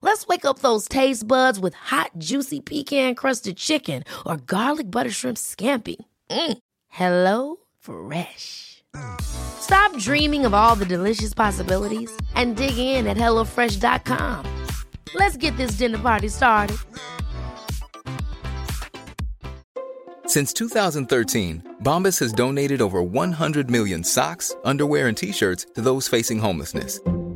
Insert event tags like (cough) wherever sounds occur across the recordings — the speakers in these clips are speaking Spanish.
Let's wake up those taste buds with hot, juicy pecan crusted chicken or garlic butter shrimp scampi. Mm. Hello Fresh. Stop dreaming of all the delicious possibilities and dig in at HelloFresh.com. Let's get this dinner party started. Since 2013, Bombas has donated over 100 million socks, underwear, and t shirts to those facing homelessness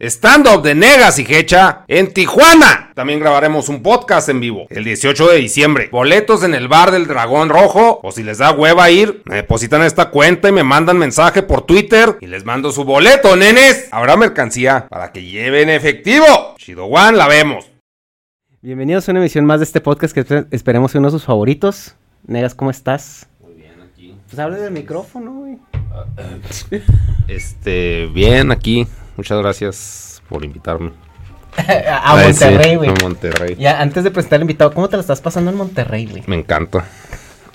Stand-up de Negas y Hecha en Tijuana. También grabaremos un podcast en vivo el 18 de diciembre. Boletos en el bar del Dragón Rojo. O si les da hueva ir, me depositan esta cuenta y me mandan mensaje por Twitter y les mando su boleto, nenes. Habrá mercancía para que lleven efectivo. Chido One, la vemos. Bienvenidos a una emisión más de este podcast que esperemos sea uno de sus favoritos. Negas, ¿cómo estás? Muy bien, aquí. Pues hable del micrófono, güey. (laughs) Este, bien, aquí Muchas gracias por invitarme. (laughs) a, Monterrey, güey. a Monterrey. Ya, antes de presentar al invitado, ¿cómo te la estás pasando en Monterrey, güey? Me encanta.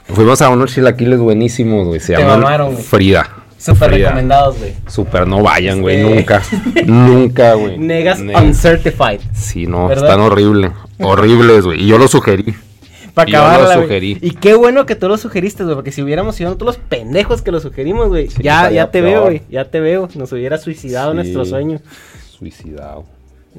Fuimos a unos chilaquiles buenísimos, güey. Se llaman Frida. Súper recomendados, güey. Súper, no vayan, güey, nunca. (laughs) nunca, güey. Negas, uncertified. Sí, no, están horribles. Horribles, güey. Y yo lo sugerí. Para acabar. Lo sugerí. Y qué bueno que tú lo sugeriste, güey, porque si hubiéramos sido todos los pendejos que lo sugerimos, güey, ya, ya te veo, güey, ya te veo. Nos hubiera suicidado nuestro sueño. Suicidado.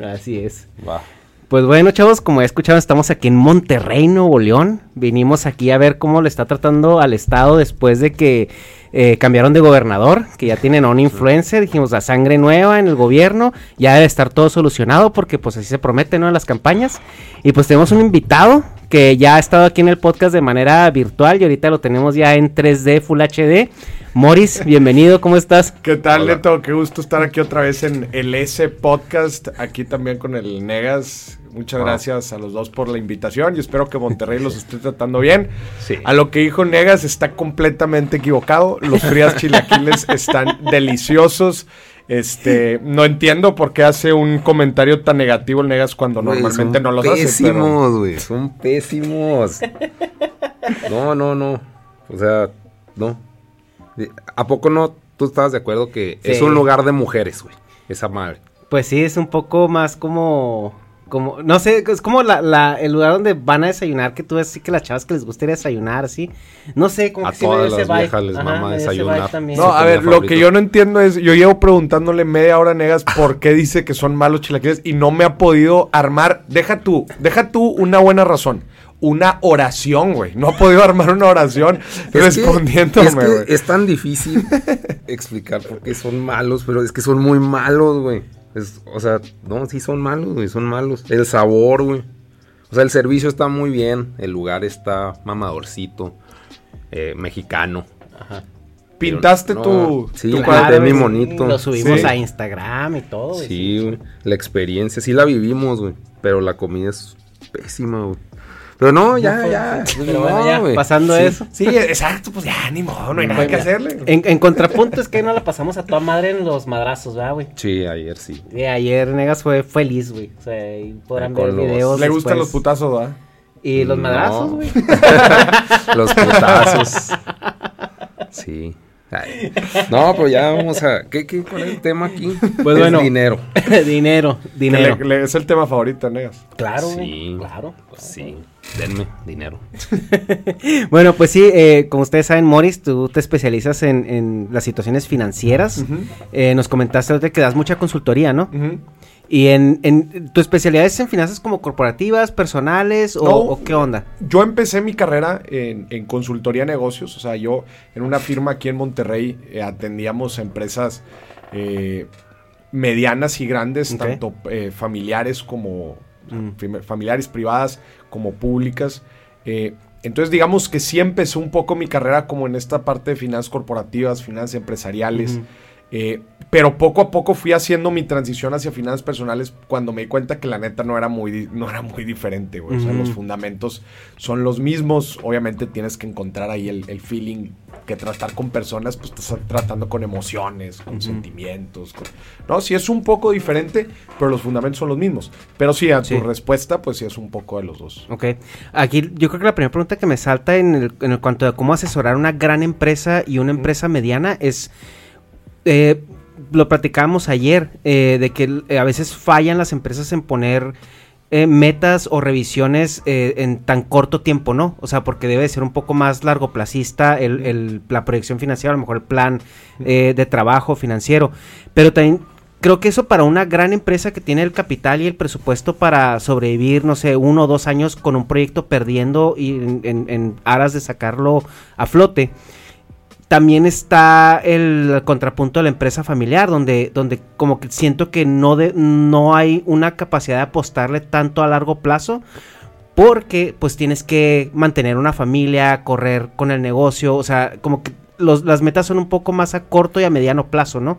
Así es. Va. Pues bueno, chavos, como ya escucharon, estamos aquí en Monterrey, Nuevo León. Vinimos aquí a ver cómo le está tratando al Estado después de que eh, cambiaron de gobernador, que ya tienen a un influencer. Dijimos, la sangre nueva en el gobierno, ya debe estar todo solucionado porque pues así se promete, ¿no? En las campañas. Y pues tenemos un invitado que ya ha estado aquí en el podcast de manera virtual y ahorita lo tenemos ya en 3D Full HD. Morris, bienvenido, ¿cómo estás? ¿Qué tal, Neto? Qué gusto estar aquí otra vez en el S Podcast, aquí también con el Negas. Muchas gracias a los dos por la invitación y espero que Monterrey los (laughs) esté tratando bien. Sí. A lo que dijo Negas está completamente equivocado. Los frías chilaquiles (laughs) están deliciosos. Este, no entiendo por qué hace un comentario tan negativo el Negas cuando normalmente no los hace. Pésimos, güey, son pésimos. No, no, no. O sea, no. ¿A poco no tú estabas de acuerdo que es un lugar de mujeres, güey? Esa madre. Pues sí, es un poco más como como, no sé, es como la, la, el lugar donde van a desayunar, que tú ves así que las chavas que les gustaría desayunar, así. No sé, como a que todas las viejas les mama desayunar. No, a ver, lo que yo no entiendo es, yo llevo preguntándole media hora a Negas por qué dice que son malos chilaquiles y no me ha podido armar, deja tú, deja tú una buena razón una oración, güey. No ha podido armar una oración respondiéndome, güey. Es, es, tan difícil (laughs) explicar por qué son malos, pero es que son muy malos, güey o sea, no, sí son malos, güey, son malos. El sabor, güey. O sea, el servicio está muy bien, el lugar está mamadorcito, eh, mexicano. Ajá. Pintaste tu, sí, tu claro, mi monito. Lo subimos a Instagram y todo. Güey, sí, güey. La experiencia, sí la vivimos, güey. Pero la comida es pésima, güey. Pero no, ya, ya. Pero bueno, ya, pasando eso. Sí, exacto, pues ya, ni modo, no hay nada que hacerle. En, contrapunto es que no la pasamos a toda madre en los madrazos, ¿verdad, güey? Sí, ayer sí. Y ayer Negas fue feliz, güey. O sea, y podrán ver videos. Le gustan los putazos, ¿verdad? Y los madrazos, güey. (laughs) los putazos. (laughs) Sí. No, pero ya vamos a. ¿Qué, qué, ¿Cuál es el tema aquí? Pues bueno. Dinero. (laughs) dinero, dinero. es el tema favorito, Negas. Claro, sí. Claro. sí. Denme dinero. (laughs) bueno, pues sí, eh, como ustedes saben, Morris, tú te especializas en, las situaciones financieras. Eh, nos comentaste que das mucha consultoría, ¿no? ¿Y en, tu especialidad es en finanzas como corporativas, personales o, qué onda? Yo empecé mi carrera en, consultoría de negocios, o sea, yo en una firma aquí en Monterrey eh, atendíamos empresas eh, medianas y grandes, tanto eh, familiares como mm. familiares privadas como públicas. entonces digamos que sí empezó un poco mi carrera como en esta parte de finanzas corporativas, finanzas empresariales. Eh, pero poco a poco fui haciendo mi transición hacia finanzas personales cuando me di cuenta que la neta no era muy, no era muy diferente, O sea, los fundamentos son los mismos. Obviamente tienes que encontrar ahí el, feeling que tratar con personas, pues estás tratando con emociones, con sentimientos. No, sí es un poco diferente, pero los fundamentos son los mismos. Pero sí, a tu respuesta, pues sí es un poco de los dos. Ok. Aquí yo creo que la primera pregunta que me salta en el, en el cuanto a cómo asesorar una gran empresa y una empresa mediana es eh, lo platicábamos ayer, eh, de que eh, a veces fallan las empresas en poner metas o revisiones en tan corto tiempo, ¿no? O sea, porque debe ser un poco más largoplacista el, la proyección financiera, a lo mejor el plan de trabajo financiero. Pero también creo que eso para una gran empresa que tiene el capital y el presupuesto para sobrevivir, no sé, uno o dos años con un proyecto perdiendo y en aras de sacarlo a flote también está el contrapunto de la empresa familiar, donde, donde como que siento que no, de, no hay una capacidad de apostarle tanto a largo plazo, porque pues tienes que mantener una familia, correr con el negocio, o sea, como que los, las metas son un poco más a corto y a mediano plazo, ¿no?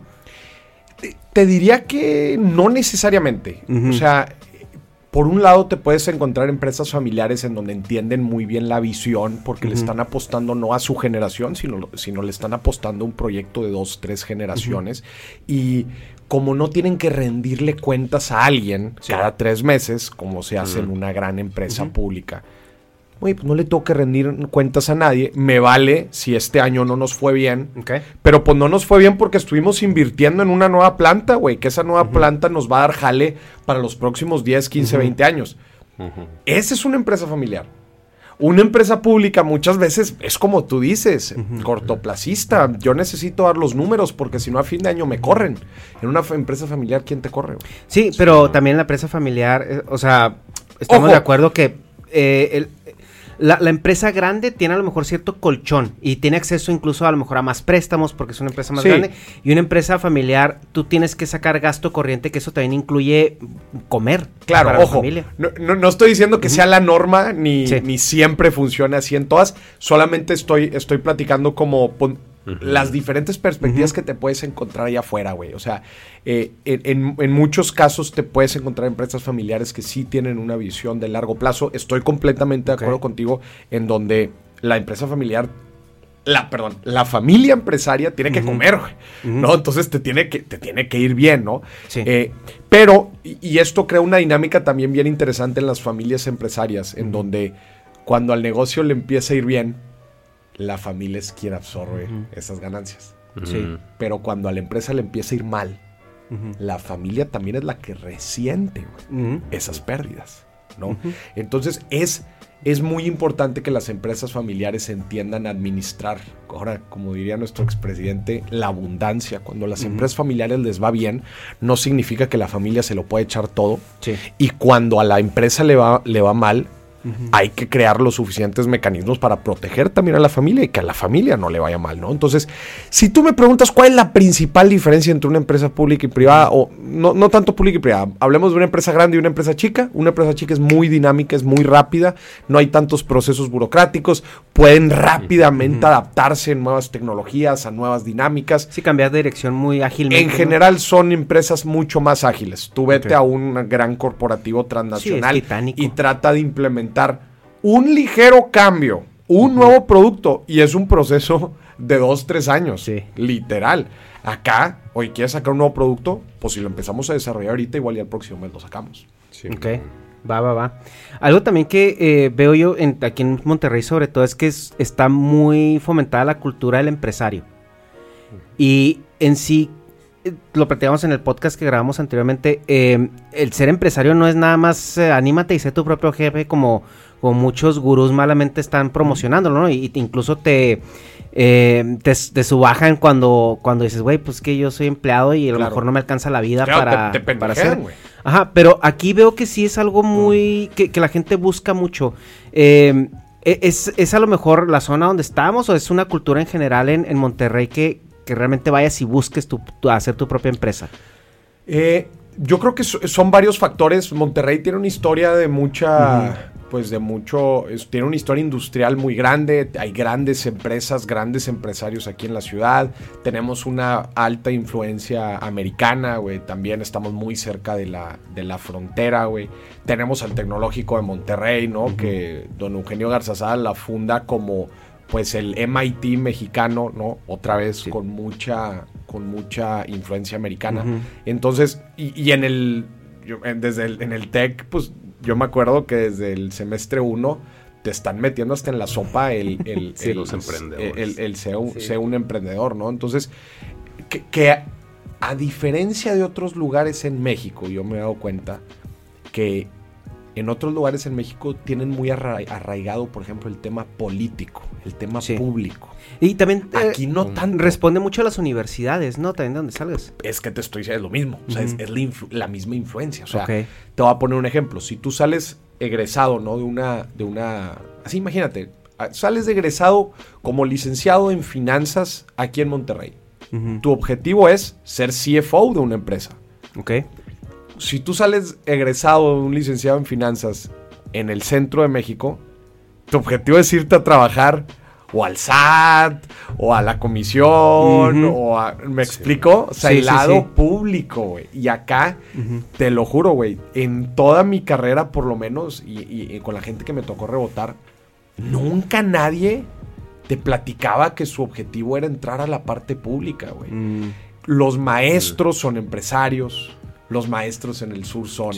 Te, diría que no necesariamente. O sea, por un lado te puedes encontrar empresas familiares en donde entienden muy bien la visión porque le están apostando no a su generación, sino, sino le están apostando a un proyecto de dos, tres generaciones. Y como no tienen que rendirle cuentas a alguien cada tres meses, como se hace en una gran empresa pública, oye, pues no le tengo que rendir cuentas a nadie, me vale si este año no nos fue bien, pero pues no nos fue bien porque estuvimos invirtiendo en una nueva planta, güey, que esa nueva planta nos va a dar jale para los próximos 10, 15, 20 años. Esa es una empresa familiar. Una empresa pública muchas veces es como tú dices, cortoplacista. Yo necesito dar los números porque si no a fin de año me corren. En una empresa familiar, ¿quién te corre? Sí, pero también la empresa familiar, eh, o sea, estamos de acuerdo que eh, el, la, empresa grande tiene a lo mejor cierto colchón y tiene acceso incluso a lo mejor a más préstamos porque es una empresa más grande. Y una empresa familiar, tú tienes que sacar gasto corriente, que eso también incluye comer. Claro, ojo. No, no, estoy diciendo que sea la norma ni, ni siempre funcione así en todas. Solamente estoy, estoy platicando como las diferentes perspectivas que te puedes encontrar allá afuera, güey. O sea, eh, en, muchos casos te puedes encontrar empresas familiares que sí tienen una visión de largo plazo. Estoy completamente de acuerdo contigo en donde la empresa familiar la, perdón, la familia empresaria tiene que comer, güey, ¿no? Entonces te tiene que, te tiene que ir bien, ¿no? Sí. Eh, pero, y, esto crea una dinámica también bien interesante en las familias empresarias, en donde cuando al negocio le empieza a ir bien, la familia es quien absorbe esas ganancias. Sí. Pero cuando a la empresa le empieza a ir mal, la familia también es la que resiente esas pérdidas, ¿no? Entonces es, es muy importante que las empresas familiares entiendan administrar, ahora como diría nuestro expresidente, la abundancia. Cuando a las empresas familiares les va bien, no significa que la familia se lo puede echar todo. Y cuando a la empresa le va, le va mal, hay que crear los suficientes mecanismos para proteger también a la familia y que a la familia no le vaya mal, ¿no? Entonces, si tú me preguntas cuál es la principal diferencia entre una empresa pública y privada, o no, no tanto pública y privada, hablemos de una empresa grande y una empresa chica. Una empresa chica es muy dinámica, es muy rápida, no hay tantos procesos burocráticos, pueden rápidamente adaptarse en nuevas tecnologías, a nuevas dinámicas. Sí, cambiar de dirección muy ágilmente. En general son empresas mucho más ágiles. Tú vete a un gran corporativo transnacional y trata de implementar un ligero cambio, un nuevo producto, y es un proceso de dos, tres años, literal. Acá, hoy quieres sacar un nuevo producto, pues si lo empezamos a desarrollar ahorita, igual ya el próximo mes lo sacamos. Ok, va, va, va. Algo también que eh, veo yo aquí en Monterrey sobre todo es que está muy fomentada la cultura del empresario. Y en sí lo platicamos en el podcast que grabamos anteriormente, eh, el ser empresario no es nada más eh, anímate y sé tu propio jefe como, como muchos gurús malamente están promocionándolo, ¿no? Y, incluso te, eh, te, subajan cuando, cuando dices, güey, pues que yo soy empleado y a lo mejor no me alcanza la vida para, para hacer. Ajá, pero aquí veo que sí es algo muy. que, la gente busca mucho. Eh, e, ¿es, a lo mejor la zona donde estamos o es una cultura en general en, Monterrey que, realmente vayas y busques tu, hacer tu propia empresa? Eh, yo creo que son varios factores. Monterrey tiene una historia de mucha pues de mucho, tiene una historia industrial muy grande, hay grandes empresas, grandes empresarios aquí en la ciudad, tenemos una alta influencia americana, güey, también estamos muy cerca de la, de la frontera, güey, tenemos al Tecnológico de Monterrey, ¿no? Que don Eugenio Garzazada la funda como pues el MIT mexicano, ¿no? Otra vez con mucha con mucha influencia americana. Entonces, y, en el desde el, en el TEC, pues yo me acuerdo que desde el semestre 1 te están metiendo hasta en la sopa el, el, el los emprendedores. El, ser, un emprendedor, ¿no? Entonces, que, a, diferencia de otros lugares en México, yo me he dado cuenta que en otros lugares en México tienen muy arraigado, por ejemplo, el tema político, el tema público. Y también eh, aquí no tan responde mucho a las universidades, ¿no? También de donde salgas. Es que te estoy diciendo lo mismo, o sea, es, la, misma influencia. O sea, te voy a poner un ejemplo. Si tú sales egresado, ¿no? De una, de una, así imagínate, sales de egresado como licenciado en finanzas aquí en Monterrey. Tu objetivo es ser CFO de una empresa. Ok. Si tú sales egresado de un licenciado en finanzas en el centro de México, tu objetivo es irte a trabajar o al SAT, o a la comisión, o a, ¿me explico? O sea, el lado público, güey. Y acá, te lo juro, güey, en toda mi carrera, por lo menos, y, con la gente que me tocó rebotar, nunca nadie te platicaba que su objetivo era entrar a la parte pública, güey. Mm. Los maestros son empresarios, los maestros en el sur son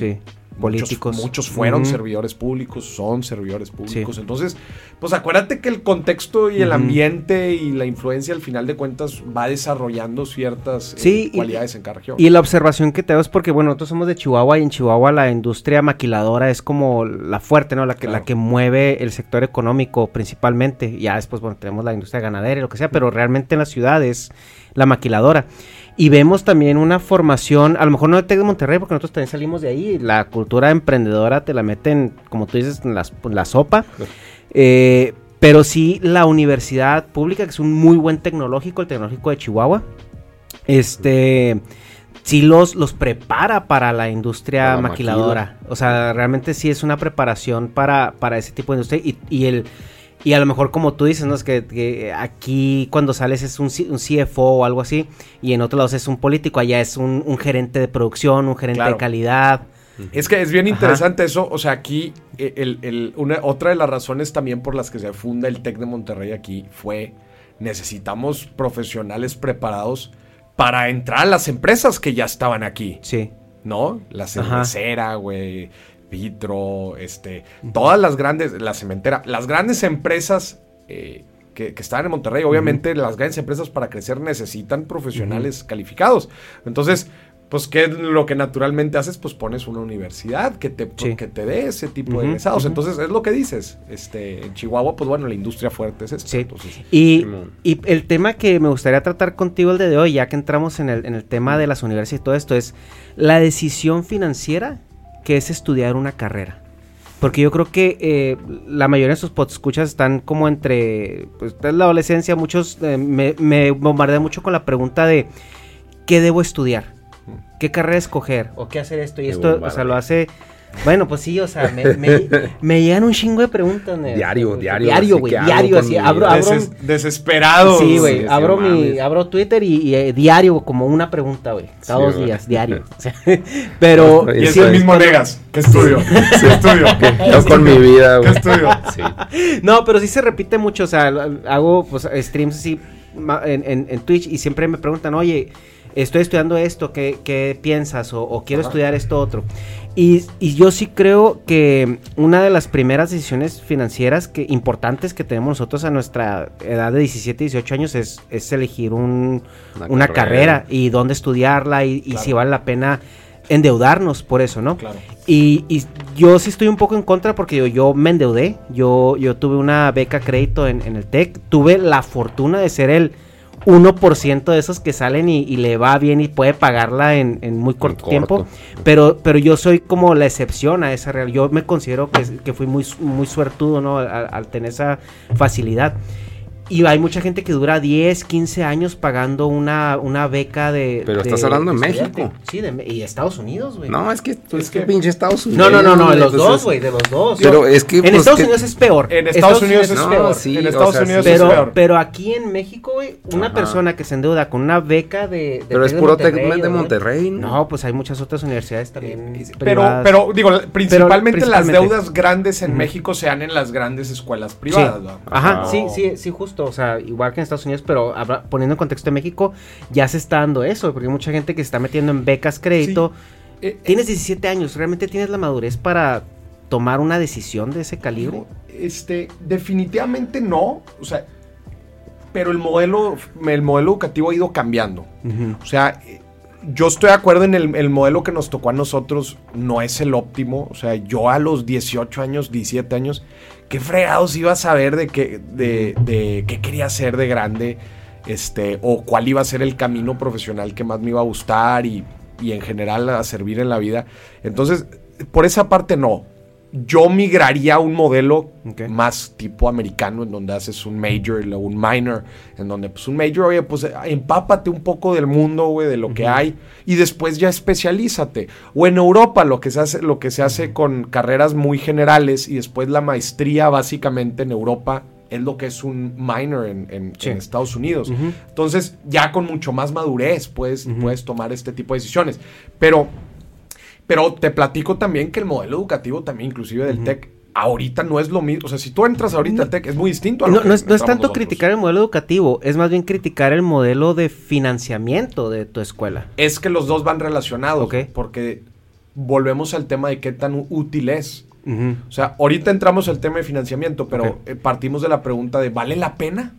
políticos. Muchos, fueron servidores públicos, son servidores públicos. Entonces, pues acuérdate que el contexto y el ambiente y la influencia al final de cuentas va desarrollando ciertas eh, cualidades en cada región. Y la observación que te hago es porque, bueno, nosotros somos de Chihuahua y en Chihuahua la industria maquiladora es como la fuerte, ¿no? La que, la que mueve el sector económico principalmente. Ya después, bueno, tenemos la industria ganadera y lo que sea, pero realmente en las ciudades la maquiladora. Y vemos también una formación, a lo mejor no de Tec de Monterrey, porque nosotros también salimos de ahí. La cultura emprendedora te la meten, como tú dices, en, la sopa. Eh, pero sí la universidad pública, que es un muy buen tecnológico, el tecnológico de Chihuahua. Este sí los, los prepara para la industria maquiladora. O sea, realmente sí es una preparación para, para ese tipo de industria. y el y a lo mejor como tú dices, ¿no? Es que, aquí cuando sales es un, un, CFO o algo así, y en otros lados es un político, allá es un, gerente de producción, un gerente de calidad. Es que es bien interesante eso, o sea, aquí eh, el, una, otra de las razones también por las que se funda el TEC de Monterrey aquí fue necesitamos profesionales preparados para entrar a las empresas que ya estaban aquí. Sí. ¿No? La cervecera, güey Vitro, este, todas las grandes, la cementera, las grandes empresas eh, que, están en Monterrey, obviamente las grandes empresas para crecer necesitan profesionales calificados. Entonces, pues, ¿qué es lo que naturalmente haces? Pues pones una universidad que te, que te dé ese tipo de egresados. Entonces, es lo que dices. Este, en Chihuahua, pues bueno, la industria fuerte es esta. y, y, el tema que me gustaría tratar contigo el de hoy, ya que entramos en el, en el tema de las universidades y todo esto, es la decisión financiera que es estudiar una carrera. Porque yo creo que eh, la mayoría de sus escuchas están como entre pues, la adolescencia. Muchos eh, me, me bombardean mucho con la pregunta de ¿qué debo estudiar? ¿Qué carrera escoger? ¿O qué hacer esto? Y esto, o sea, lo hace bueno, pues sí, o sea, me, me, llegan un chingo de preguntas. Diario, diario. Diario, güey, diario, así. Abro, desesperado. Sí, güey, abro, mi, abro Twitter y, eh, diario, como una pregunta, güey. Cada dos días, diario. (laughs) (laughs) pero... Y es el mismo Negas. ¿Qué estudio? ¿Qué estudio? (laughs) Yo con mi vida, güey. ¿Qué estudio? Sí. No, pero sí se repite mucho, o sea, hago pues streams así en, en, en Twitch y siempre me preguntan, oye estoy estudiando esto, ¿qué, qué piensas? O, quiero estudiar esto otro. Y, yo sí creo que una de las primeras decisiones financieras que, importantes que tenemos nosotros a nuestra edad de 17, 18 años es, elegir una, carrera. y dónde estudiarla y, si vale la pena endeudarnos por eso, ¿no? Claro. Y, Y, y, yo sí estoy un poco en contra porque yo, yo me endeudé. Yo, yo tuve una beca crédito en, en el TEC. Tuve la fortuna de ser el 1% de esos que salen y, le va bien y puede pagarla en, muy corto, tiempo. Pero, pero yo soy como la excepción a esa realidad. Yo me considero que, que fui muy, muy suertudo ¿no? al tener esa facilidad. Y hay mucha gente que dura 10, 15 años pagando una, una beca de. Pero estás hablando de, México. Sí, de, y Estados Unidos, güey. No, es que es que pinche Estados Unidos. No, no, no, no, de los dos, güey, de los dos. Pero es que. En pues, Estados Unidos es peor. En Estados, Unidos, es peor. Sí, en Estados Unidos pero, es peor. Pero aquí en México, güey, una persona que se endeuda con una beca de. de pero es puro Tec de Monterrey. ¿no? pues hay muchas otras universidades también. Eh, pero, pero, digo, principalmente, las deudas grandes en México se dan en las grandes escuelas privadas, Ajá, sí, sí, sí, justo. O sea, igual que en Estados Unidos, pero poniendo en contexto de México, ya se está dando eso, porque hay mucha gente que se está metiendo en becas crédito. Eh, eh, tienes 17 años, ¿realmente tienes la madurez para tomar una decisión de ese calibre? Este, definitivamente no, o sea, pero el modelo, el modelo educativo ha ido cambiando. O sea, yo estoy de acuerdo en el, modelo que nos tocó a nosotros, no es el óptimo. O sea, yo a los 18 años, 17 años, qué fregados iba a saber de qué, de, qué quería hacer de grande, este, o cuál iba a ser el camino profesional que más me iba a gustar y, y en general a servir en la vida. Entonces, por esa parte no yo migraría a un modelo más tipo americano, en donde haces un major y luego un minor, en donde pues un major, oye, pues empápate un poco del mundo, güey, de lo que hay, y después ya especialízate. O en Europa, lo que se hace, lo que se hace con carreras muy generales, y después la maestría básicamente en Europa es lo que es un minor en, Estados Unidos. Entonces, ya con mucho más madurez puedes, puedes tomar este tipo de decisiones. Pero pero te platico también que el modelo educativo también, inclusive del TEC, ahorita no es lo mismo. O sea, si tú entras ahorita al TEC, es muy distinto. A no, no, es, tanto criticar el modelo educativo, es más bien criticar el modelo de financiamiento de tu escuela. Es que los dos van relacionados, porque volvemos al tema de qué tan útil es. O sea, ahorita entramos al tema de financiamiento, pero eh, partimos de la pregunta de ¿vale la pena?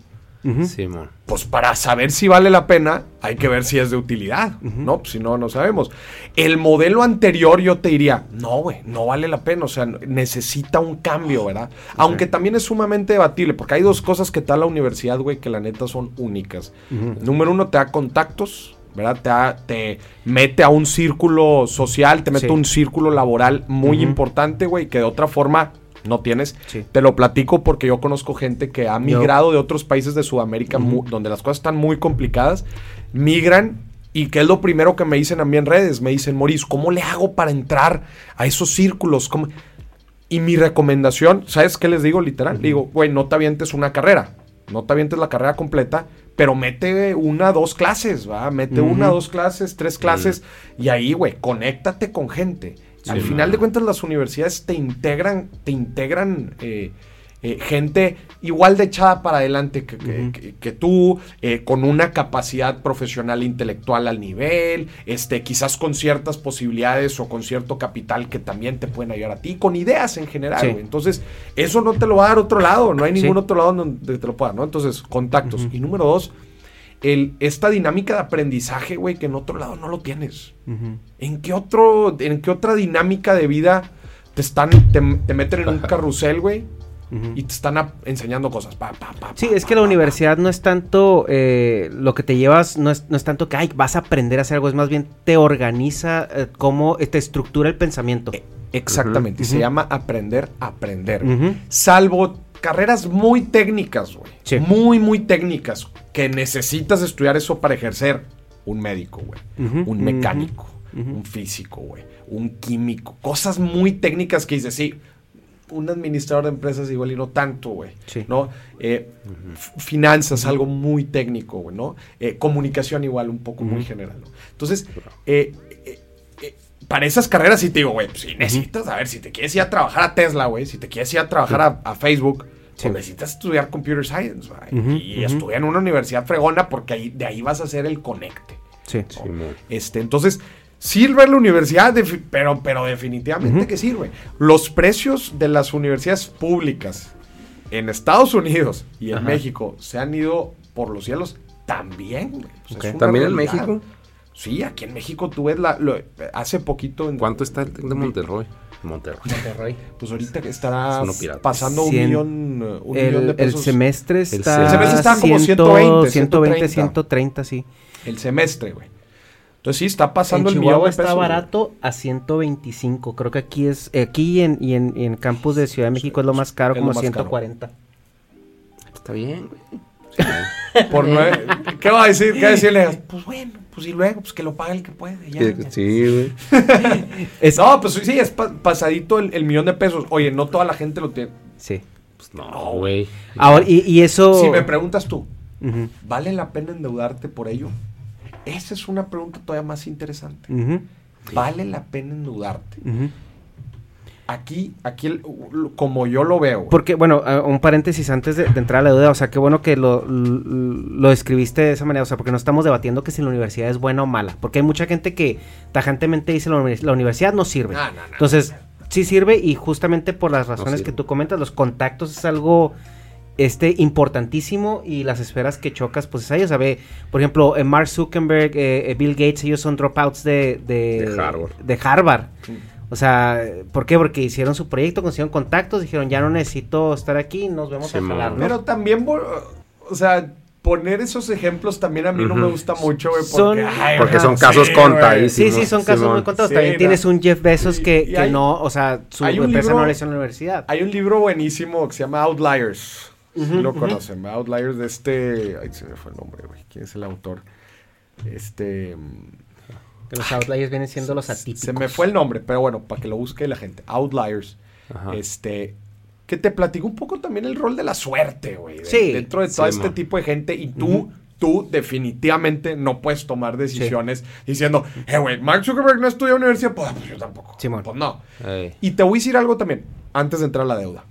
Pues para saber si vale la pena, hay que ver si es de utilidad, ¿no? Pues si no, no sabemos. El modelo anterior yo te diría, no, güey, no vale la pena, o sea, necesita un cambio, ¿verdad? Aunque también es sumamente debatible, porque hay dos cosas que da la universidad, güey, que la neta son únicas. Número uno, te da contactos, ¿verdad? Te, te mete a un círculo social, te mete a un círculo laboral muy importante, güey, que de otra forma no tienes. Te lo platico porque yo conozco gente que ha migrado de otros países de Sudamérica donde las cosas están muy complicadas, migran y qué es lo primero que me dicen a mí en redes, me dicen, Moris, ¿cómo le hago para entrar a esos círculos? Y mi recomendación, ¿sabes qué les digo literal? Digo, güey, no te avientes una carrera, no te avientes la carrera completa, pero mete una, dos clases, ¿va? Mete una, dos clases, tres clases, y ahí, güey, conéctate con gente. Al final de cuentas, las universidades te integran, te integran eh, eh, gente igual de echada para adelante que, tú, eh, con una capacidad profesional intelectual al nivel, este, quizás con ciertas posibilidades o con cierto capital que también te pueden ayudar a ti, con ideas en general. Entonces, eso no te lo va a dar otro lado, no hay ningún otro lado donde te lo pueda, ¿no? Entonces, contactos. Y número dos, el, esta dinámica de aprendizaje, güey, que en otro lado no lo tienes. ¿En, qué otro, ¿En qué otra dinámica de vida te están, te, meten en un carrusel, güey? Y te están enseñando cosas. sí, es que la universidad no es tanto eh, lo que te llevas, no es, no es, tanto que ay, vas a aprender a hacer algo, es más bien te organiza eh, cómo te estructura el pensamiento. E, exactamente, y se llama aprender a aprender. Salvo carreras muy técnicas, güey. Muy, muy técnicas. Que necesitas estudiar eso para ejercer un médico, güey. un mecánico, un físico, güey. Un químico. Cosas muy técnicas que dices, sí, un administrador de empresas igual y no tanto, güey. ¿No? Eh, finanzas, algo muy técnico, güey, ¿no? Eh, comunicación igual, un poco muy general, ¿no? Entonces, eh, para esas carreras sí te digo, güey, pues necesitas, a ver, si te quieres ir a trabajar a Tesla, güey, si te quieres ir a trabajar a, Facebook, pues necesitas estudiar Computer Science, güey. y estudiar en una universidad fregona porque ahí, de ahí vas a hacer el conecte. Sí. este, entonces, sirve la universidad, pero, pero definitivamente que sirve. Los precios de las universidades públicas en Estados Unidos y en México se han ido por los cielos también. Pues ¿También en México? Sí, aquí en México tú ves la, hace poquito. ¿Cuánto está el de Monterrey? Monterrey. Monterrey. Pues ahorita estará Es uno pirata. pasando un Cien- millón, uh, un El, millón de el pesos. semestre El está. semestre está como 100, 120, 120, 130. 130, sí. El semestre, güey. Entonces sí, está pasando en el millón Chihuahua de está pesos. güey. barato a 125. Creo que aquí es. Aquí en, y en, y en campus de Ciudad de México es lo más caro, Es como lo más caro. 140. Está bien, güey. Por nueve- ¿Qué va a decir? ¿Qué va a decirle? Pues bueno, pues y luego, pues que lo pague el que puede. ya, ya. Sí, güey. (laughs) Es- No, pues sí, es pa- pasadito el, el millón de pesos. Oye, no toda la gente lo tiene. Sí. Pues no, güey. Ahora, y, y eso. Si me preguntas tú, ¿vale la pena endeudarte por ello? Esa es una pregunta todavía más interesante. ¿Vale la pena endeudarte? ujú. Aquí, aquí, como yo lo veo. Porque, bueno, ah, un paréntesis antes de, de entrar a la duda, o sea, qué bueno que lo, lo describiste de esa manera, o sea, porque no estamos debatiendo que si la universidad es buena o mala, porque hay mucha gente que tajantemente dice la, la universidad no sirve. No, no, no, Entonces, sí sirve y justamente por las razones que tú comentas, los contactos es algo este importantísimo y las esferas que chocas, pues es ahí, o sea, ve, por ejemplo, eh, Mark Zuckerberg, eh, eh, Bill Gates, ellos son dropouts de, de, De Harvard. de Harvard. O sea, ¿por qué? Porque hicieron su proyecto, consiguieron contactos, dijeron, ya no necesito estar aquí, nos vemos Sí, a jalar, ¿no? Pero también, o sea, poner esos ejemplos también a mí no me gusta mucho, güey. Son- Porque, ay, Porque son casos sí, contadísimos. Sí, sí, son casos Simón. muy contados. Sí, También no. tienes un Jeff Bezos Y- que, y que hay- no, o sea, su empresa libro- no le hizo en la universidad. Hay un libro buenísimo que se llama Outliers. Sí Ujú, lo ujú. conocen, Outliers de este. Ay, se me fue el nombre, güey. ¿Quién es el autor? Este. Que los outliers vienen siendo los atípicos. Se me fue el nombre, pero bueno, para que lo busque la gente. Outliers. Ajá. Este. Que te platico un poco también el rol de la suerte, güey. de- Sí. Dentro de todo Sí, este man. tipo de gente. Y tú, tú definitivamente no puedes tomar decisiones diciendo, eh, güey, Mark Zuckerberg no en la universidad. Pues, pues yo tampoco. Simón. Pues no. Ey. Y te voy a decir algo también, antes de entrar a la deuda.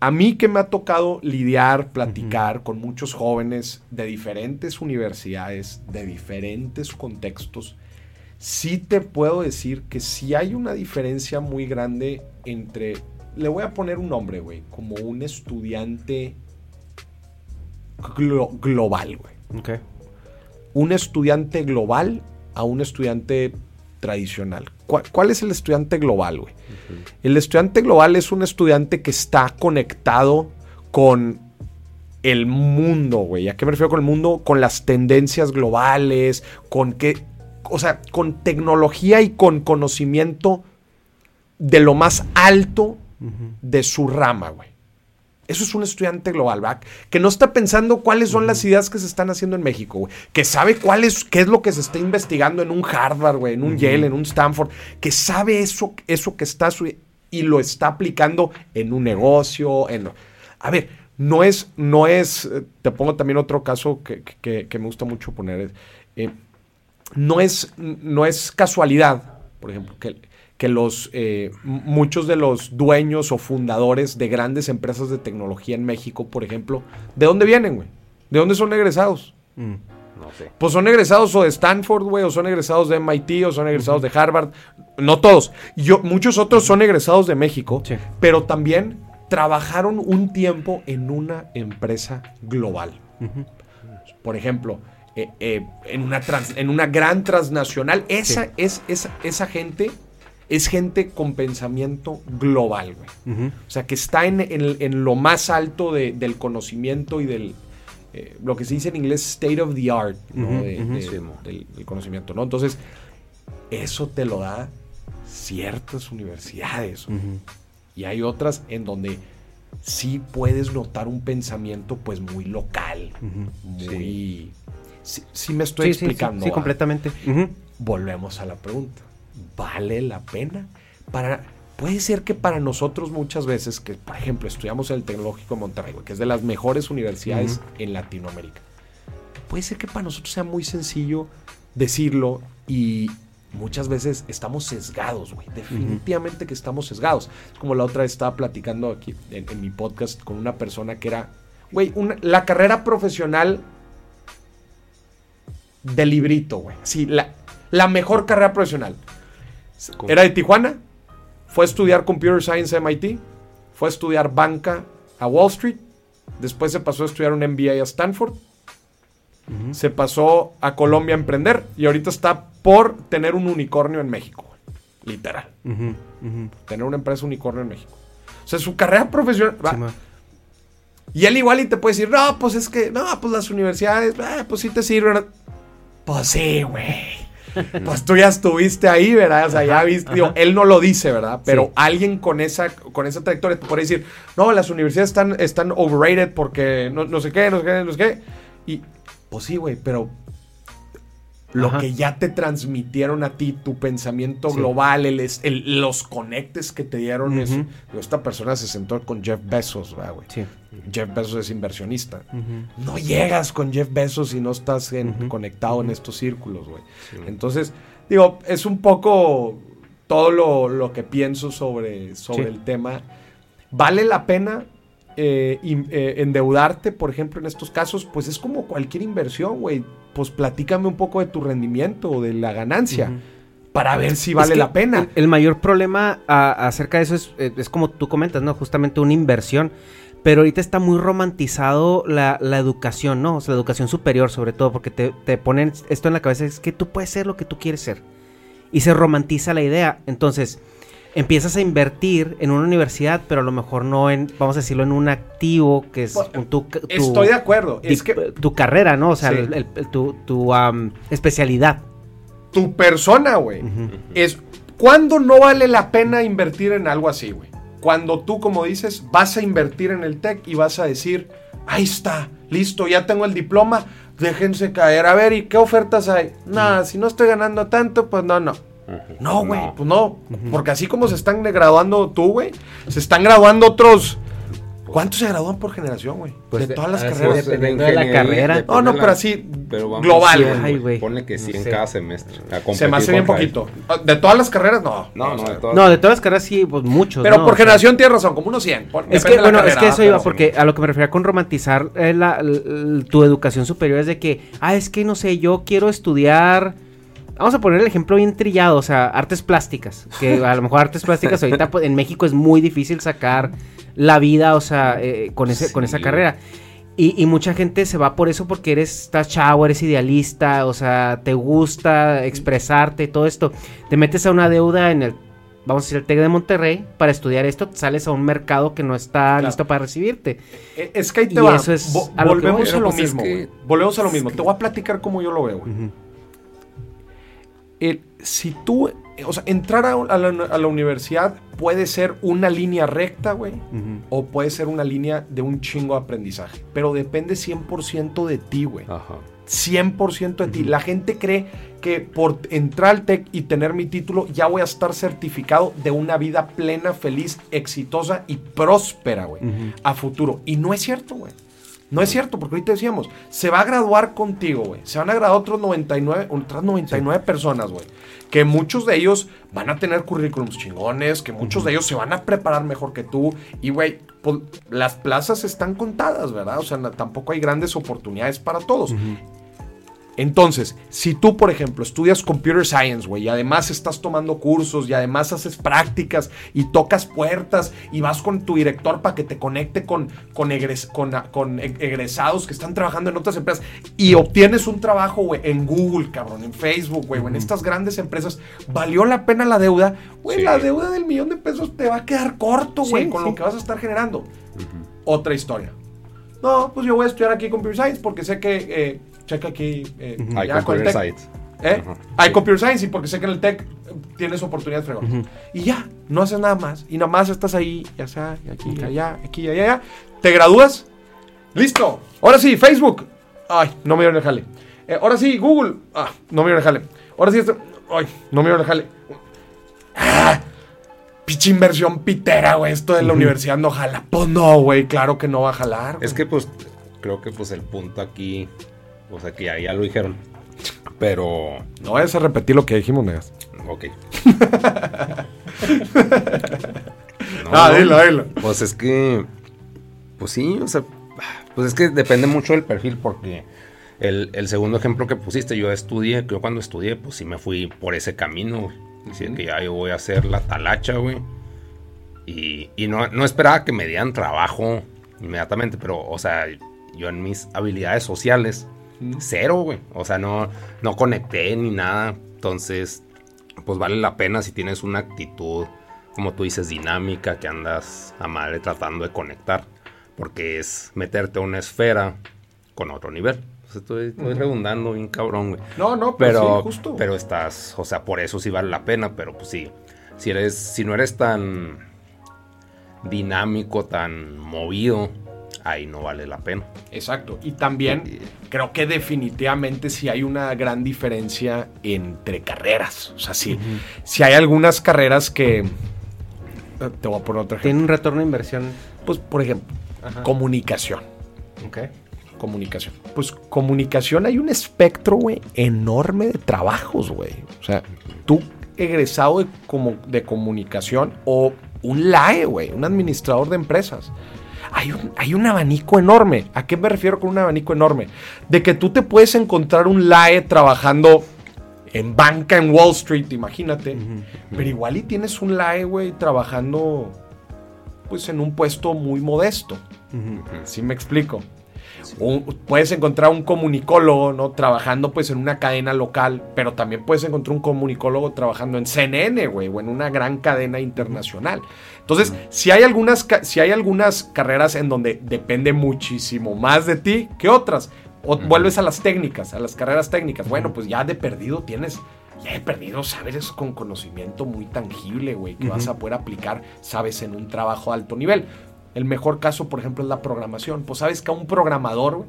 A mí que me ha tocado lidiar, platicar con muchos jóvenes de diferentes universidades, de diferentes contextos, sí te puedo decir que sí hay una diferencia muy grande entre, le voy a poner un nombre, güey, como un estudiante glo- global, güey Ok. un estudiante global a un estudiante tradicional. ¿Cuál, cuál es el estudiante global, güey? El estudiante global es un estudiante que está conectado con el mundo, güey. ¿A qué me refiero con el mundo? Con las tendencias globales, con qué, o sea, con tecnología y con conocimiento de lo más alto de su rama, güey. Eso es un estudiante global, ¿verdad? Que no está pensando cuáles son las ideas que se están haciendo en México, güey. Que sabe cuál es, qué es lo que se está investigando en un Harvard, güey, en un Yale, en un Stanford. Que sabe eso, eso que está su- y lo está aplicando en un negocio, en... A ver, no es, no es, eh, te pongo también otro caso que, que- que me gusta mucho poner. eh, no es, no es casualidad, por ejemplo, que, que los, eh, muchos de los dueños o fundadores de grandes empresas de tecnología en México, por ejemplo, ¿de dónde vienen, güey? ¿De dónde son egresados? Mm. No sé. Pues son egresados o de Stanford, güey, o son egresados de MIT, o son egresados de Harvard. No todos. Yo, muchos otros son egresados de México, Sí. pero también trabajaron un tiempo en una empresa global. Por ejemplo, eh, eh, en, una trans- en una gran transnacional. Esa, es, esa, esa gente es gente con pensamiento global, güey. O sea, que está en, en- en lo más alto de- del conocimiento y del, eh, lo que se dice en inglés, state of the art, ¿no? De- de- Sí, del, del conocimiento, ¿no? Entonces, eso te lo da ciertas universidades. Y hay otras en donde sí puedes notar un pensamiento, pues, muy local, muy... Sí, sí me estoy Sí, sí, sí, explicando. Sí, completamente. Volvemos a la pregunta. ¿Vale la pena? Para, puede ser que para nosotros muchas veces, que por ejemplo estudiamos en el Tecnológico de Monterrey, que es de las mejores universidades en Latinoamérica, puede ser que para nosotros sea muy sencillo decirlo y muchas veces estamos sesgados, güey. Definitivamente que estamos sesgados. Es como la otra vez estaba platicando aquí en, en mi podcast con una persona que era, güey, la carrera profesional de librito, güey. Sí, la, la mejor carrera profesional. Era de Tijuana, fue a estudiar Computer Science a MIT, fue a estudiar banca a Wall Street, después se pasó a estudiar un MBA a Stanford, se pasó a Colombia a emprender y ahorita está por tener un unicornio en México. literal. Tener una empresa unicornio en México. O sea, su carrera profesional... y él igual y te puede decir, no, pues es que, no, pues las universidades, eh, pues sí te sirven. Pues sí, güey. pues tú ya estuviste ahí, ¿verdad? O sea, ya viste, digo, él no lo dice, ¿verdad? Pero alguien con esa, con esa trayectoria te puede decir, no, las universidades están, están overrated porque no, no sé qué, no sé qué, no sé qué. Y, pues sí, güey, pero lo que ya te transmitieron a ti, tu pensamiento global, el, los conectes que te dieron. esta persona se sentó con Jeff Bezos, güey. Jeff Bezos es inversionista. No llegas con Jeff Bezos si no estás conectado en estos círculos, güey. Entonces, digo, es un poco todo lo, que pienso sobre, sobre el tema. ¿Vale la pena? Eh, eh, endeudarte, por ejemplo, en estos casos, pues es como cualquier inversión, güey pues platícame un poco de tu rendimiento o de la ganancia. Para ver si vale la pena. El, mayor problema acerca de eso es, eh, es, como tú comentas, ¿no? Justamente una inversión. Pero ahorita está muy romantizado la, educación, ¿no? O sea, la educación superior, sobre todo, porque te, te, ponen esto en la cabeza: es que tú puedes ser lo que tú quieres ser. Y se romantiza la idea. Entonces, empiezas a invertir en una universidad, pero a lo mejor no en, vamos a decirlo, en un activo que es pues, tu, Estoy de acuerdo. Es que, tu carrera, ¿no? O sea, tu, especialidad. Tu persona, güey. Es. ¿Cuándo no vale la pena invertir en algo así, güey? Cuando tú, como dices, vas a invertir en el tech y vas a decir, ahí está, listo, ya tengo el diploma, déjense caer. A ver, ¿y qué ofertas hay? Nada, si no estoy ganando tanto, pues no, no. No, güey, pues no. Porque así como se están graduando tú, güey, se están graduando otros. ¿Cuántos se gradúan por generación, güey? Pues de, todas las carreras. Dependiendo de, la carrera. No, no, pero así global, güey. Pone que sí en cada semestre. Se me hace bien poquito. De todas las carreras, no. No, no, de todas. No, de todas las carreras sí, pues muchos. Pero por generación tienes razón, como unos 100. es que, bueno, es que eso iba, porque a lo que me refería con romantizar eh, tu educación superior es de que, ah, es que no sé, yo quiero estudiar Vamos a poner el ejemplo bien trillado, o sea, artes plásticas. Que a lo mejor artes plásticas (laughs) ahorita pues, en México es muy difícil sacar la vida, o sea, eh, con, ese, con esa carrera. Y, mucha gente se va por eso porque eres, estás chavo, eres idealista, o sea, te gusta expresarte, todo esto. Te metes a una deuda en el, vamos a decir, el TEC de Monterrey para estudiar esto, sales a un mercado que no está listo para recibirte. E, es que ahí te va. volvemos a lo mismo. Volvemos a lo mismo. Te voy a platicar cómo yo lo veo, güey si tú, o sea, entrar a, la, universidad puede ser una línea recta, güey, o puede ser una línea de un chingo de aprendizaje, pero depende 100% de ti, güey. 100% de ti. La gente cree que por entrar al TEC y tener mi título ya voy a estar certificado de una vida plena, feliz, exitosa y próspera, güey, a futuro. Y no es cierto, güey. No es cierto, porque ahorita decíamos, se va a graduar contigo, güey. Se van a graduar otros 99, otras 99 personas, güey. Que muchos de ellos van a tener currículums chingones, que muchos de ellos se van a preparar mejor que tú. Y, güey, pues, las plazas están contadas, ¿verdad? O sea, tampoco hay grandes oportunidades para todos. Entonces, si tú, por ejemplo, estudias computer science, güey, y además estás tomando cursos y además haces prácticas y tocas puertas y vas con tu director para que te conecte con, con, con, egresados que están trabajando en otras empresas y obtienes un trabajo, güey, en Google, cabrón, en Facebook, güey, en estas grandes empresas, ¿valió la pena la deuda? Güey, la deuda del millón de pesos te va a quedar corto, güey, con lo que vas a estar generando. Otra historia. No, pues yo voy a estudiar aquí Computer Science porque sé que... Eh, checa aquí. Eh, hay computer science. ¿Eh? Hay computer science y porque sé que en el tech tienes oportunidades fregonas. Y ya, no haces nada más. Y nada más estás ahí, ya sea, aquí, allá, aquí, allá, allá. Te gradúas. Listo. Ahora sí, Facebook. Ay, no me dieron el jale. Eh, ahora sí, Google. Ah, no me dieron el jale. Ahora sí, esto. Ay, no me dieron el jale. Ah, pinche inversión pitera, güey. Esto de la universidad no jala. Pues no, güey. Claro que no va a jalar. Es que, pues, creo que, pues, el punto aquí o sea que ya, lo dijeron. Pero. No vayas a repetir lo que dijimos, Negas. Ok. (laughs) ah, dilo, dilo. Pues es que. Pues sí, o sea. Pues es que depende mucho del perfil, porque el, segundo ejemplo que pusiste, yo estudié, yo cuando estudié, pues sí me fui por ese camino, güey. que ya yo voy a hacer la talacha, güey. Y, y no, no esperaba que me dieran trabajo inmediatamente, pero, o sea, yo en mis habilidades sociales cero, güey. O sea, no, no conecté ni nada. Entonces, pues vale la pena si tienes una actitud, como tú dices, dinámica, que andas a madre tratando de conectar. Porque es meterte a una esfera con otro nivel. estoy, redundando bien cabrón, güey. No, no, pues pero, pero, justo. pero estás, o sea, por eso sí vale la pena, pero pues sí, si eres, si no eres tan dinámico, tan movido, ahí no vale la pena. Exacto. Y también creo que definitivamente sí hay una gran diferencia entre carreras. O sea, sí, si hay algunas carreras que... Eh, te voy a poner otra ¿Tiene un retorno de inversión? Pues, por ejemplo, comunicación. Ok. Comunicación. Pues comunicación hay un espectro, güey, enorme de trabajos, güey. O sea, tú egresado de, como, de comunicación o un LAE, güey, un administrador de empresas hay un, hay un abanico enorme. ¿A qué me refiero con un abanico enorme? De que tú te puedes encontrar un LAE trabajando en banca en Wall Street, imagínate. Pero igual y tienes un LAE, güey, trabajando pues en un puesto muy modesto. ¿Sí me explico? puedes encontrar un comunicólogo, ¿no? Trabajando pues en una cadena local, pero también puedes encontrar un comunicólogo trabajando en CNN, güey, o en una gran cadena internacional. Entonces, si, hay algunas, si hay algunas carreras en donde depende muchísimo más de ti que otras, o vuelves a las técnicas, a las carreras técnicas, bueno, pues ya de perdido tienes ya he perdido saberes con conocimiento muy tangible, güey, que vas a poder aplicar, sabes, en un trabajo a alto nivel. El mejor caso, por ejemplo, es la programación. Pues sabes que a un programador,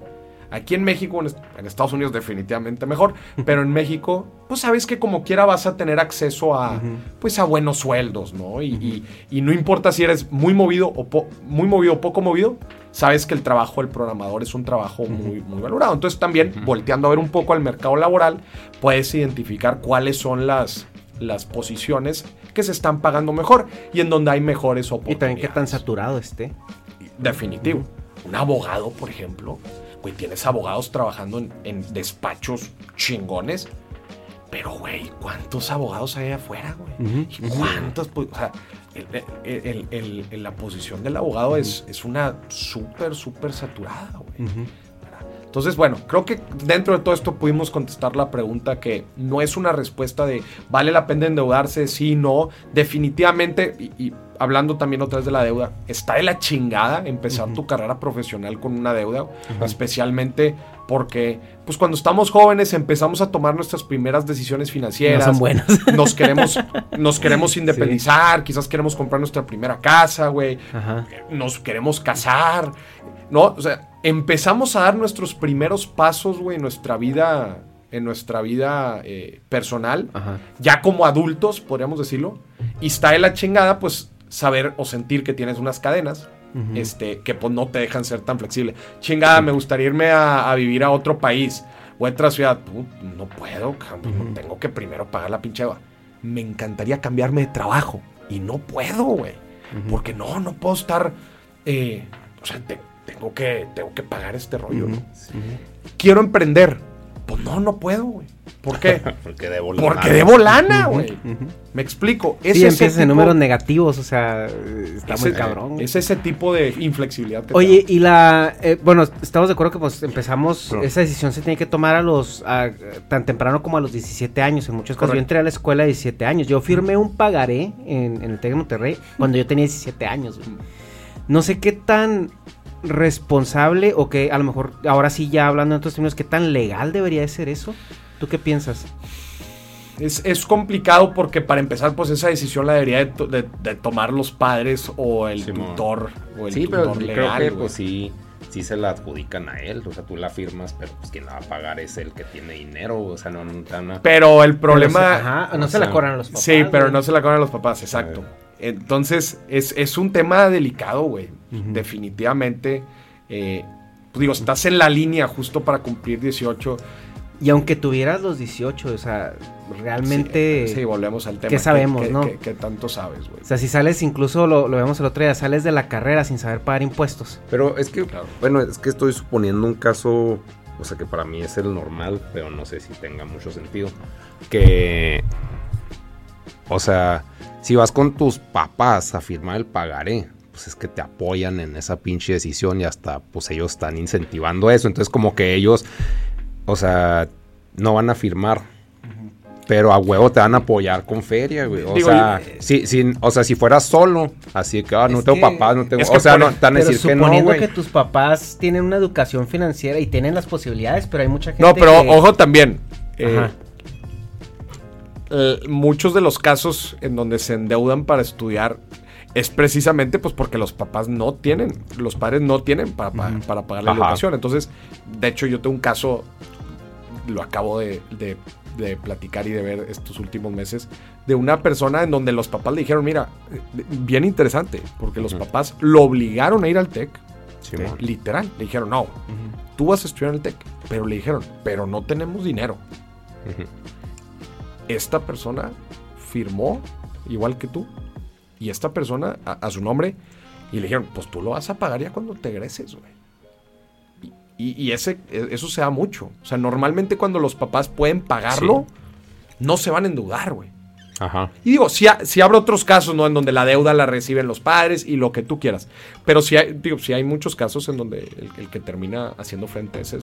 aquí en México, en Estados Unidos definitivamente mejor, pero en México, pues sabes que como quiera vas a tener acceso a, pues a buenos sueldos, ¿no? Y, no importa si eres muy movido o muy movido o poco movido, sabes que el trabajo del programador es un trabajo muy, muy valorado. Entonces también, volteando a ver un poco al mercado laboral, puedes identificar cuáles son las, las posiciones que se están pagando mejor y en donde hay mejores oportunidades. Y también qué tan saturado esté. Definitivo. Un abogado, por ejemplo, güey, tienes abogados trabajando en, despachos chingones. Pero, güey, ¿cuántos abogados hay afuera, güey? ¿Cuántos? Pues, o sea, la posición del abogado es, es una súper, súper saturada, güey. Entonces, bueno, creo que dentro de todo esto pudimos contestar la pregunta que no es una respuesta de vale la pena endeudarse, sí, no. Definitivamente, y, hablando también otra vez de la deuda, está de la chingada empezar tu carrera profesional con una deuda, especialmente porque pues cuando estamos jóvenes empezamos a tomar nuestras primeras decisiones financieras. No son buenas. (laughs) Nos queremos, nos queremos independizar, quizás queremos comprar nuestra primera casa, güey. Nos queremos casar, ¿no? O sea, empezamos a dar nuestros primeros pasos, güey, en nuestra vida, en nuestra vida eh, personal, ya como adultos, podríamos decirlo, y está de la chingada, pues, saber o sentir que tienes unas cadenas, este, que pues no te dejan ser tan flexible. Chingada, me gustaría irme a, vivir a otro país o a otra ciudad. no puedo, tengo que primero pagar la pinche... Me encantaría cambiarme de trabajo y no puedo, güey. Porque no, no puedo estar... Eh, o sea, tengo que, tengo que pagar este rollo, ¿no? Quiero emprender. Pues no, no puedo, güey. ¿Por qué? (laughs) Porque debo lana. Porque debo lana, güey. Me explico. Es sí, empiezas en números negativos, o sea, está muy cabrón. Es ese tipo de inflexibilidad que Oye, y la. Eh, bueno, estamos de acuerdo que pues empezamos. Esa decisión se tiene que tomar a los. tan temprano como a los 17 años. En muchos casos. Yo entré a la escuela a 17 años. Yo firmé un pagaré en, en el TEC de Monterrey cuando yo tenía 17 años, güey. No sé qué tan responsable o que a lo mejor ahora sí ya hablando en otros términos, qué tan legal debería de ser eso? ¿Tú qué piensas? Es, complicado porque para empezar, pues esa decisión la debería de, tomar los padres o el tutor o el sí, pero Creo que, pues sí, sí se la adjudican a él. O sea, tú la firmas, pero pues quien la va a pagar es el que tiene dinero. O sea, no, no, Pero el problema. ajá, no se la cobran a los papás. Sí, pero no se la cobran a los papás, exacto. Entonces, es, un tema delicado, güey. Definitivamente. Eh, pues digo, estás en la línea justo para cumplir 18. Y aunque tuvieras los 18, o sea, realmente... Sí, volvemos al tema. ¿Qué sabemos, no? ¿Qué, tanto sabes, güey? O sea, si sales, incluso lo, vemos el otro día, sales de la carrera sin saber pagar impuestos. Pero es que, bueno, es que estoy suponiendo un caso, o sea, que para mí es el normal, pero no sé si tenga mucho sentido. Que, o sea, si vas con tus papás a firmar el pagaré, pues es que te apoyan en esa pinche decisión y hasta pues ellos están incentivando eso. Entonces como que ellos, o sea, no van a firmar Pero a huevo te van a apoyar con feria, güey. O sea, si, si, o sea, si fueras solo, así que, ah, no tengo papás, no tengo... o sea, no, te van a decir que no, suponiendo que tus papás tienen una educación financiera y tienen las posibilidades, pero hay mucha gente No, pero ojo también. Eh, eh, muchos de los casos en donde se endeudan para estudiar es precisamente pues porque los papás no tienen, los padres no tienen para, para, pagar la educación. Entonces, de hecho, yo tengo un caso, lo acabo de, de, platicar y de ver estos últimos meses, de una persona en donde los papás le dijeron, mira, bien interesante, porque los papás lo obligaron a ir al TEC. literal, le dijeron, no, tú vas a estudiar en el TEC, pero le dijeron, pero no tenemos dinero. Esta persona firmó, igual que tú, y esta persona a, su nombre y le dijeron, pues tú lo vas a pagar ya cuando te egreses, güey. Y, ese, e, eso se da mucho. O sea, normalmente cuando los papás pueden pagarlo, no se van a endeudar, güey. Ajá. Y digo, si, si habrá otros casos, ¿no? En donde la deuda la reciben los padres y lo que tú quieras. Pero si hay, digo, si hay muchos casos en donde el, el que termina haciendo frente a ese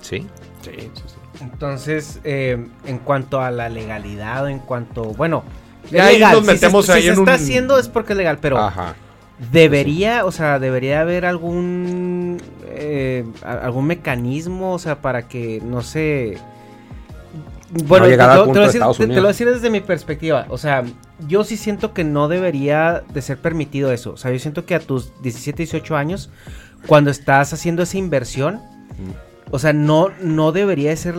Sí. Sí, sí, sí. Entonces, eh, en cuanto a la legalidad, o en cuanto, bueno, ya ahí nos metemos si ahí se, en se está haciendo es porque es legal, pero debería, o sea, debería haber algún eh, algún mecanismo, o sea, para que no sé. Bueno, te, lo voy a decir desde mi perspectiva. O sea, yo sí siento que no debería de ser permitido eso. O sea, yo siento que a tus 17, 18 años, cuando estás haciendo esa inversión, o sea, no, no debería de ser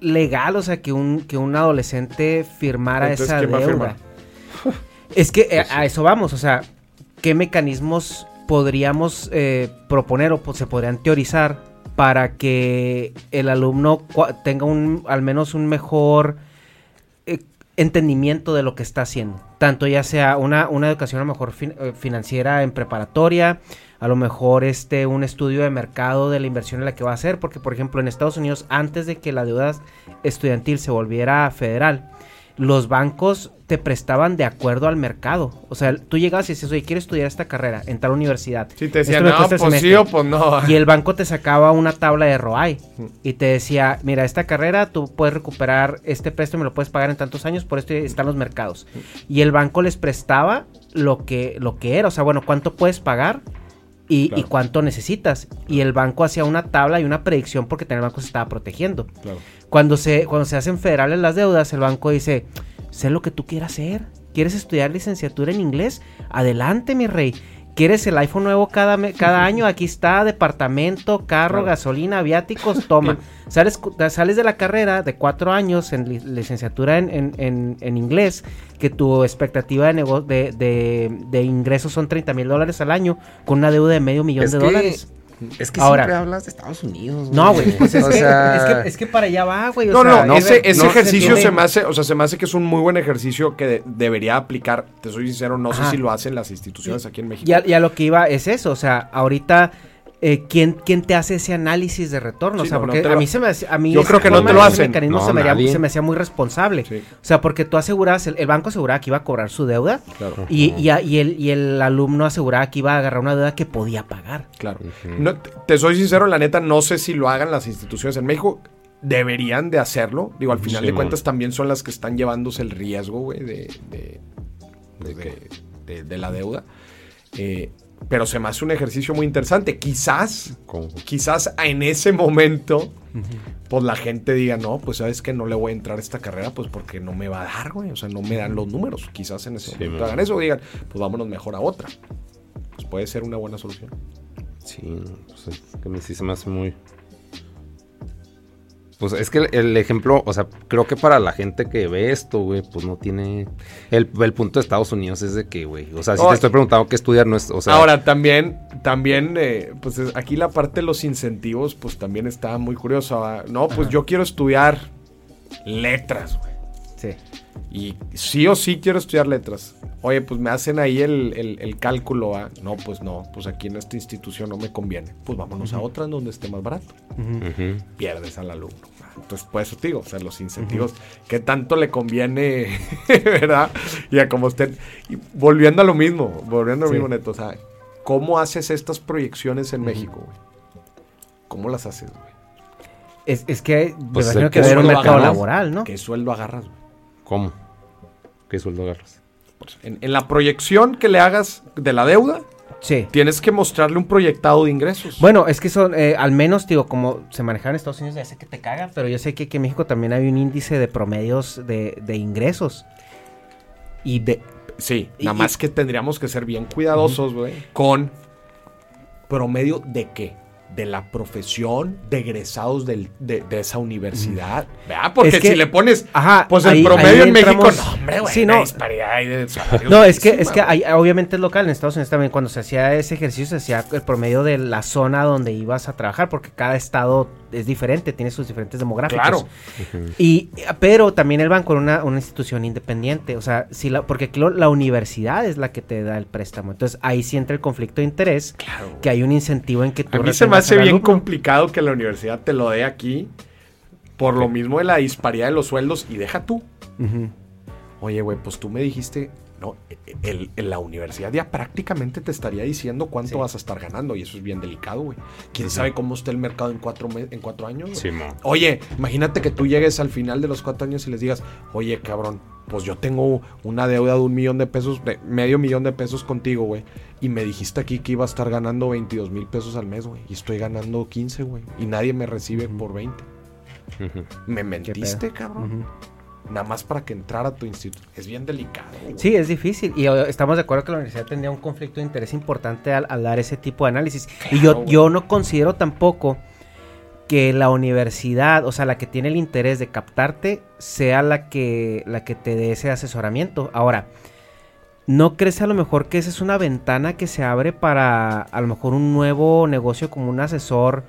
legal, o sea, que un, que un adolescente firmara esa deuda. (laughs) es que eh, a eso vamos, o sea, ¿qué mecanismos podríamos eh, proponer o se podrían teorizar para que el alumno tenga un, al menos un mejor eh, entendimiento de lo que está haciendo? Tanto ya sea una, una educación a lo mejor financiera en preparatoria, a lo mejor este un estudio de mercado de la inversión en la que va a hacer, porque por ejemplo en Estados Unidos antes de que la deuda estudiantil se volviera federal, los bancos te prestaban de acuerdo al mercado. O sea, tú llegabas y decías, oye, quiero estudiar esta carrera en tal universidad. Sí, te decían, no, pues sí o pues no. (laughs) Y el banco te sacaba una tabla de ROI y te decía, mira, esta carrera tú puedes recuperar este préstamo y lo puedes pagar en tantos años, por esto están los mercados. Y el banco les prestaba lo que, lo que era, o sea, bueno, ¿cuánto puedes pagar? Y, cuánto necesitas. Y el banco hacía una tabla y una predicción porque el banco se estaba protegiendo. Cuando, se, cuando se hacen federales las deudas, el banco dice, sé lo que tú quieras hacer. ¿Quieres estudiar licenciatura en inglés? Adelante, mi rey. ¿Quieres el iPhone nuevo cada, cada (laughs) año? Aquí está, departamento, carro, gasolina, viáticos, (laughs) toma. sales, sales de la carrera de cuatro años en licenciatura en, inglés, que tu expectativa de, de, de, ingresos son 30 mil dólares al año, con una deuda de medio millón de dólares. Es que Ahora, siempre hablas de Estados Unidos. No, güey, pues (laughs) es, que, es, que, para allá va, güey. No, no, no, ese, ese ejercicio se, me hace, o sea, se me hace que es un muy buen ejercicio que debería aplicar. Te soy sincero, no sé si lo hacen las instituciones aquí en México. Y a, lo que iba es eso, o sea, ahorita eh, ¿quién, ¿quién, te hace ese análisis de retorno? o sea, porque a mí se me a mí Yo creo que no te lo hacen. No, se, me se, me hacía muy responsable. O sea, porque tú asegurabas, el, banco aseguraba que iba a cobrar su deuda y, y, y, el, y el alumno aseguraba que iba a agarrar una deuda que podía pagar. Claro. no, te soy sincero, la neta, no sé si lo hagan las instituciones en México. Deberían de hacerlo. Digo, al final de cuentas también son las que están llevándose el riesgo, güey, de, de, de, de, la deuda. Eh, pero se me hace un ejercicio muy interesante. Quizás, quizás en ese momento, pues la gente diga, no, pues sabes que no le voy a entrar a esta carrera, pues porque no me va a dar, güey. O sea, no me dan los números. Quizás en ese momento hagan eso o digan, pues vámonos mejor a otra. Pues puede ser una buena solución. Sí, pues que me sí se me hace muy, pues es que el, ejemplo, o sea, creo que para la gente que ve esto, güey, pues no tiene. El, punto de Estados Unidos es de que, güey. O sea, si te estoy preguntando qué estudiar, no es. O sea, ahora, también, también, eh, pues aquí la parte de los incentivos, pues también está muy curiosa. No, pues yo quiero estudiar letras, güey. Y sí o sí quiero estudiar letras. Oye, pues me hacen ahí el, cálculo. ¿ah? No, pues no, pues aquí en esta institución no me conviene. Pues vámonos a otra en donde esté más barato. Pierdes al alumno. Entonces, pues eso te digo, o sea, los incentivos, ¿qué tanto le conviene, (laughs) verdad? Y a como estén. Y volviendo a lo mismo, volviendo a lo mismo, Neto, o sea, ¿cómo haces estas proyecciones en México, güey? ¿Cómo las haces, güey? Es, es que pues que ver un mercado laboral, ¿no? ¿Qué sueldo agarras, güey? ¿Cómo? ¿Qué sueldo agarras? En, la proyección que le hagas de la deuda, Sí. Tienes que mostrarle un proyectado de ingresos. Bueno, es que son, eh, al menos, digo, como se maneja en Estados Unidos, ya sé que te caga, pero yo sé que, en México también hay un índice de promedios de, ingresos. Y de. Sí, nada más que tendríamos que ser bien cuidadosos, güey. Con promedio de qué? De la profesión de egresados de, esa universidad. Porque si le pones, pues el promedio en México, no, hombre, güey, sí, no. disparidad de No, es que, es que hay, obviamente es local, en Estados Unidos también, cuando se hacía ese ejercicio, se hacía el promedio de la zona donde ibas a trabajar, porque cada estado es diferente, tiene sus diferentes demográficos. Claro. Y, pero también el banco era una, institución independiente, o sea, si la, porque la universidad es la que te da el préstamo. Entonces ahí sí entra el conflicto de interés, que hay un incentivo en que tú... A mí se me hace bien complicado que la universidad te lo dé aquí, por lo mismo de la disparidad de los sueldos, y deja tú. Oye, güey, pues tú me dijiste no, el, la universidad ya prácticamente te estaría diciendo cuánto vas a estar ganando y eso es bien delicado, güey. ¿Quién sabe cómo está el mercado en cuatro, en cuatro años? Sí, oye, imagínate que tú llegues al final de los cuatro años y les digas, oye, cabrón, pues yo tengo una deuda de un millón de pesos, de medio millón de pesos contigo, güey. Y me dijiste aquí que iba a estar ganando 22 mil pesos al mes, güey. Y estoy ganando 15, güey. Y nadie me recibe por 20. Me mentiste, cabrón nada más para que entrara a tu instituto. Es bien delicado. Sí, es difícil. Y estamos de acuerdo que la universidad tendría un conflicto de interés importante al, dar ese tipo de análisis. y yo, yo no considero tampoco que la universidad, o sea, la que tiene el interés de captarte, sea la que, la que te dé ese asesoramiento. Ahora, ¿no crees a lo mejor que esa es una ventana que se abre para a lo mejor un nuevo negocio como un asesor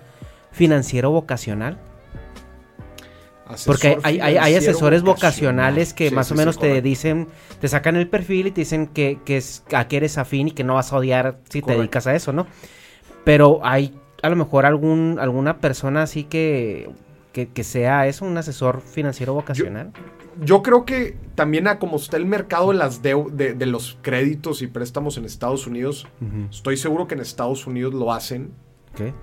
financiero vocacional? Porque hay, hay, asesores vocacionales que más o menos te dicen, te sacan el perfil y te dicen que, que es, a qué eres afín y que no vas a odiar si te dedicas a eso, ¿no? Pero hay a lo mejor algún alguna persona así que, que, sea eso, un asesor financiero vocacional. Yo, creo que también a como está el mercado de, las de, de, los créditos y préstamos en Estados Unidos, estoy seguro que en Estados Unidos lo hacen. ¿Qué?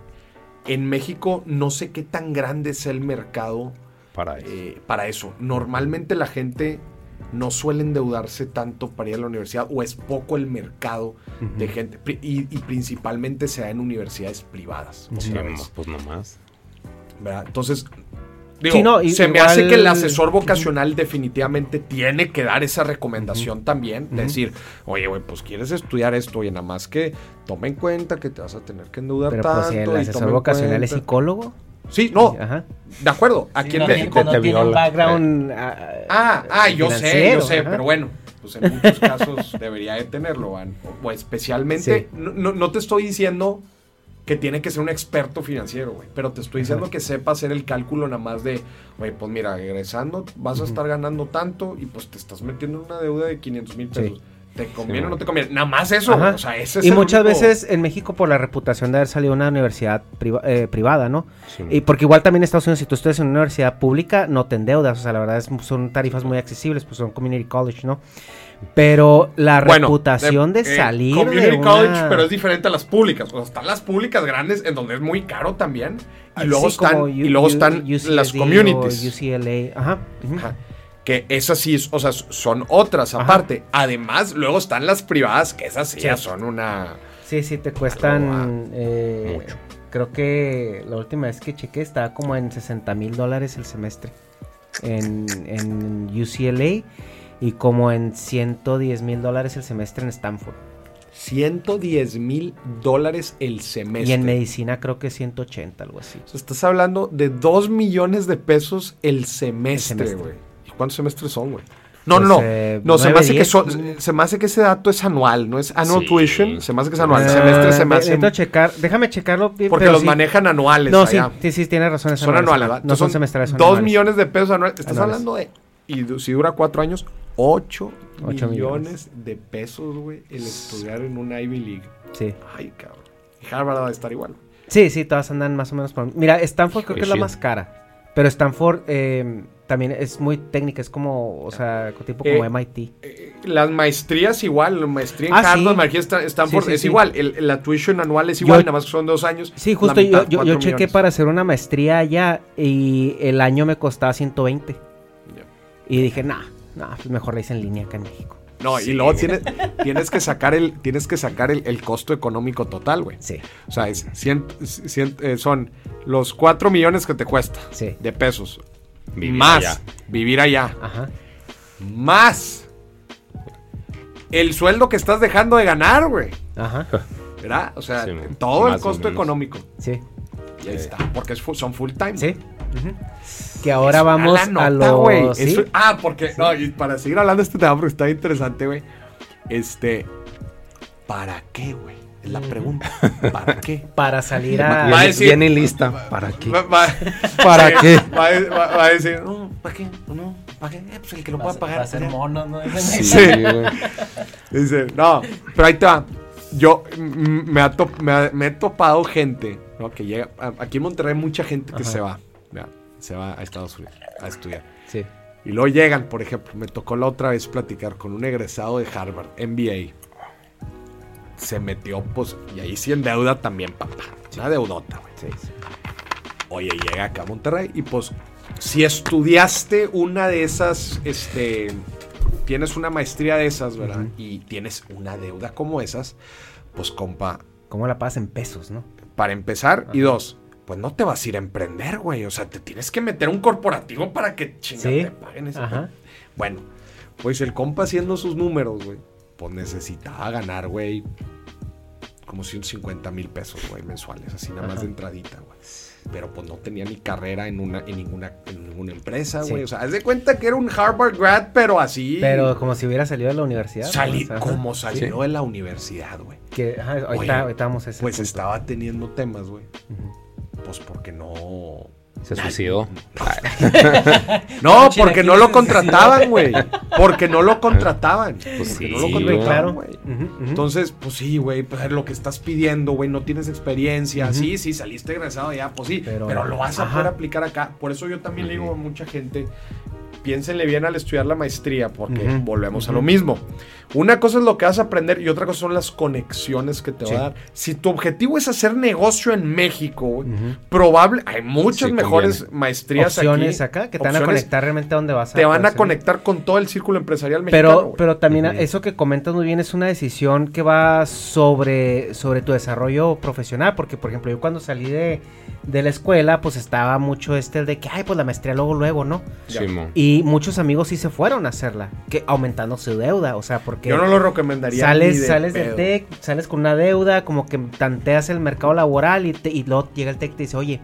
En México no sé qué tan grande es el mercado para eso. Eh, para eso. Normalmente la gente no suele endeudarse tanto para ir a la universidad o es poco el mercado de gente y, principalmente se da en universidades privadas. Sí, pues nomás. ¿verdad? Entonces, digo, se me hace que el asesor vocacional definitivamente tiene que dar esa recomendación también, de decir, oye, güey, pues quieres estudiar esto, y nada más que tome en cuenta que te vas a tener que endeudar Pero, tanto. Pues, ¿El asesor vocacional es psicólogo? Sí, no. De acuerdo. Aquí en México. No tiene un background. Ah, ah, ah yo sé, yo sé, pero bueno. Pues en muchos (laughs) casos debería de tenerlo, Van. O especialmente, no, no, te estoy diciendo que tiene que ser un experto financiero, güey. Pero te estoy diciendo que sepa hacer el cálculo nada más de, güey, pues mira, regresando vas a estar ganando tanto y pues te estás metiendo en una deuda de 500 mil pesos. ¿Te conviene o no te conviene? Nada más eso, Ajá. o sea, ese es y muchas único- veces en México por la reputación de haber salido de una universidad priva- eh, privada, ¿no? Sí. Y porque igual también en Estados Unidos, si tú estudias en una universidad pública, no te endeudas. O sea, la verdad es, son tarifas muy accesibles, pues son community college, ¿no? Pero la Bueno, reputación de, eh, salir Community de una... college, pero es diferente a las públicas. O sea, están las públicas grandes en donde es muy caro también. Y luego Sí, están, como y U- luego U- están las communities. UCLA, ajá. Ajá. Que esas sí, o sea, son otras Ajá. aparte. Además, luego están las privadas, que esas sí, ya son una... Sí, sí, te cuestan. eh, Mucho. Creo que la última vez que chequé estaba como en 60 mil dólares el semestre en, en UCLA y como en 110 mil dólares el semestre en Stanford. 110 mil dólares el semestre. Y en medicina creo que 180, algo así. O sea, estás hablando de 2 millones de pesos el semestre, semestre. güey. ¿Y cuántos semestres son, güey? No, Pues, no, no. eh, no, se me hace que diez. son, se me hace que ese dato es anual, no es annual Sí. tuition, se me hace que es anual. Ah, semestre se me de- hace necesito checar, déjame checarlo. porque pero los sí. manejan anuales. No, sí, allá. sí, sí, tienes razón. es Son anuales, anuales. No son semestrales, son Dos anuales. millones de pesos anuales. Estás Anuales. hablando de. Y si dura cuatro años, 8 Ocho millones de pesos, güey, el estudiar en una Ivy League. Sí. Ay, cabrón. Y Harvard va a estar igual. Sí, sí, todas andan más o menos por... Mira, Stanford creo que es la más cara. Pero Stanford eh, también es muy técnica, es como, o sea, tipo como Eh, MIT. Eh, Las maestrías igual, la maestría en Ah, Harvard, sí. maestría Stanford Sí, sí, es igual. El- la tuition anual es Yo- igual, nada más son dos años. Sí, justo mitad, yo, yo, yo chequé para hacer una maestría allá y el año me costaba 120. Ya. Y dije, nah, nah, pues mejor la hice en línea acá en México. No, y luego tienes, tienes que sacar el, tienes que sacar el, el costo económico total, güey. Sí, O sea, es cien- cien- eh, son los 4 millones que te cuesta sí. de pesos. Vivir más allá. vivir allá. Ajá. Más el sueldo que estás dejando de ganar, güey. Ajá. ¿Verdad? O sea, Sí, todo el costo económico. Sí. Y ahí está. Porque es son full time. Sí. Ujú. Que ahora vamos nota, a los... güey. ¿sí? Eso- ah, porque. No, y para seguir hablando de este tema, porque está interesante, güey. Este. ¿Para qué, güey? Es la pregunta. ¿Para qué? (laughs) Para salir a... Va a decir- Viene lista. ¿Para qué? Va- va- (laughs) ¿Para sí, qué? Va, a- va- va a decir, no, ¿para qué? No, ¿para qué? Eh, pues el que lo pueda pagar. pues ya. monos, ¿no? (laughs) Sí, Sí. güey. Dice, no, pero ahí te va. Yo mm, me, ha top- me, ha- me he topado gente, ¿no? Que llega. a- Aquí en Monterrey hay mucha gente que Ajá. se va. Se va a Estados Unidos a estudiar. Sí. Y luego llegan, por ejemplo, me tocó la otra vez platicar con un egresado de Harvard, MBA. Se metió, pues, y ahí sí en deuda también, papá. Una deudota, güey. Sí, sí. Oye, llega acá a Monterrey y pues, si estudiaste una de esas, este, tienes una maestría de esas, ¿verdad? Y tienes una deuda como esas, pues, compa, ¿Cómo la pagas en pesos, no? para empezar, y dos, pues no te vas a ir a emprender, güey. O sea, te tienes que meter un corporativo para que chingada Sí. te paguen. Bueno, pues el compa haciendo sus números, güey, pues necesitaba ganar, güey, como 150 mil pesos, güey, mensuales, así nada más Ajá. de entradita, güey. Pero pues no tenía ni carrera en una, en ninguna, en ninguna empresa, Sí. güey. O sea, haz de cuenta que era un Harvard grad, pero así. Pero como si hubiera salido de la universidad. salí, como salió de la universidad, güey. Que, ajá, ahorita, Oye, ahorita vamos a ese Pues punto. estaba teniendo temas, güey. Pues porque no. Se suicidó. (laughs) No, porque no lo contrataban, güey. Porque no lo contrataban. Pues sí, no lo güey, contrataban, claro. Entonces, pues sí, güey, pues lo que estás pidiendo, güey, no tienes experiencia. Sí, sí, saliste egresado ya, pues sí, pero, Pero- lo vas a ajá. poder aplicar acá. Por eso yo también le digo a mucha gente, piénsenle bien al estudiar la maestría, porque volvemos a lo mismo. Una cosa es lo que vas a aprender y otra cosa son las conexiones que te Sí. va a dar. Si tu objetivo es hacer negocio en México, Ujú. probable, hay muchas Sí, mejores conviene. maestrías opciones aquí. acá que te van a conectar realmente a donde vas a te van a conectar con todo el círculo empresarial mexicano. Pero, pero también eso que comentas muy bien es una decisión que va sobre, sobre tu desarrollo profesional. Porque, por ejemplo, yo cuando salí de, de la escuela, pues estaba mucho este de que, ay, pues la maestría luego, luego, ¿no? Simón. Y muchos amigos sí se fueron a hacerla, que aumentando su deuda, o sea, porque Yo no lo recomendaría. ni sales, de sales pedo. del TEC, sales con una deuda, como que tanteas el mercado laboral y, te- y luego llega el TEC y te dice, oye,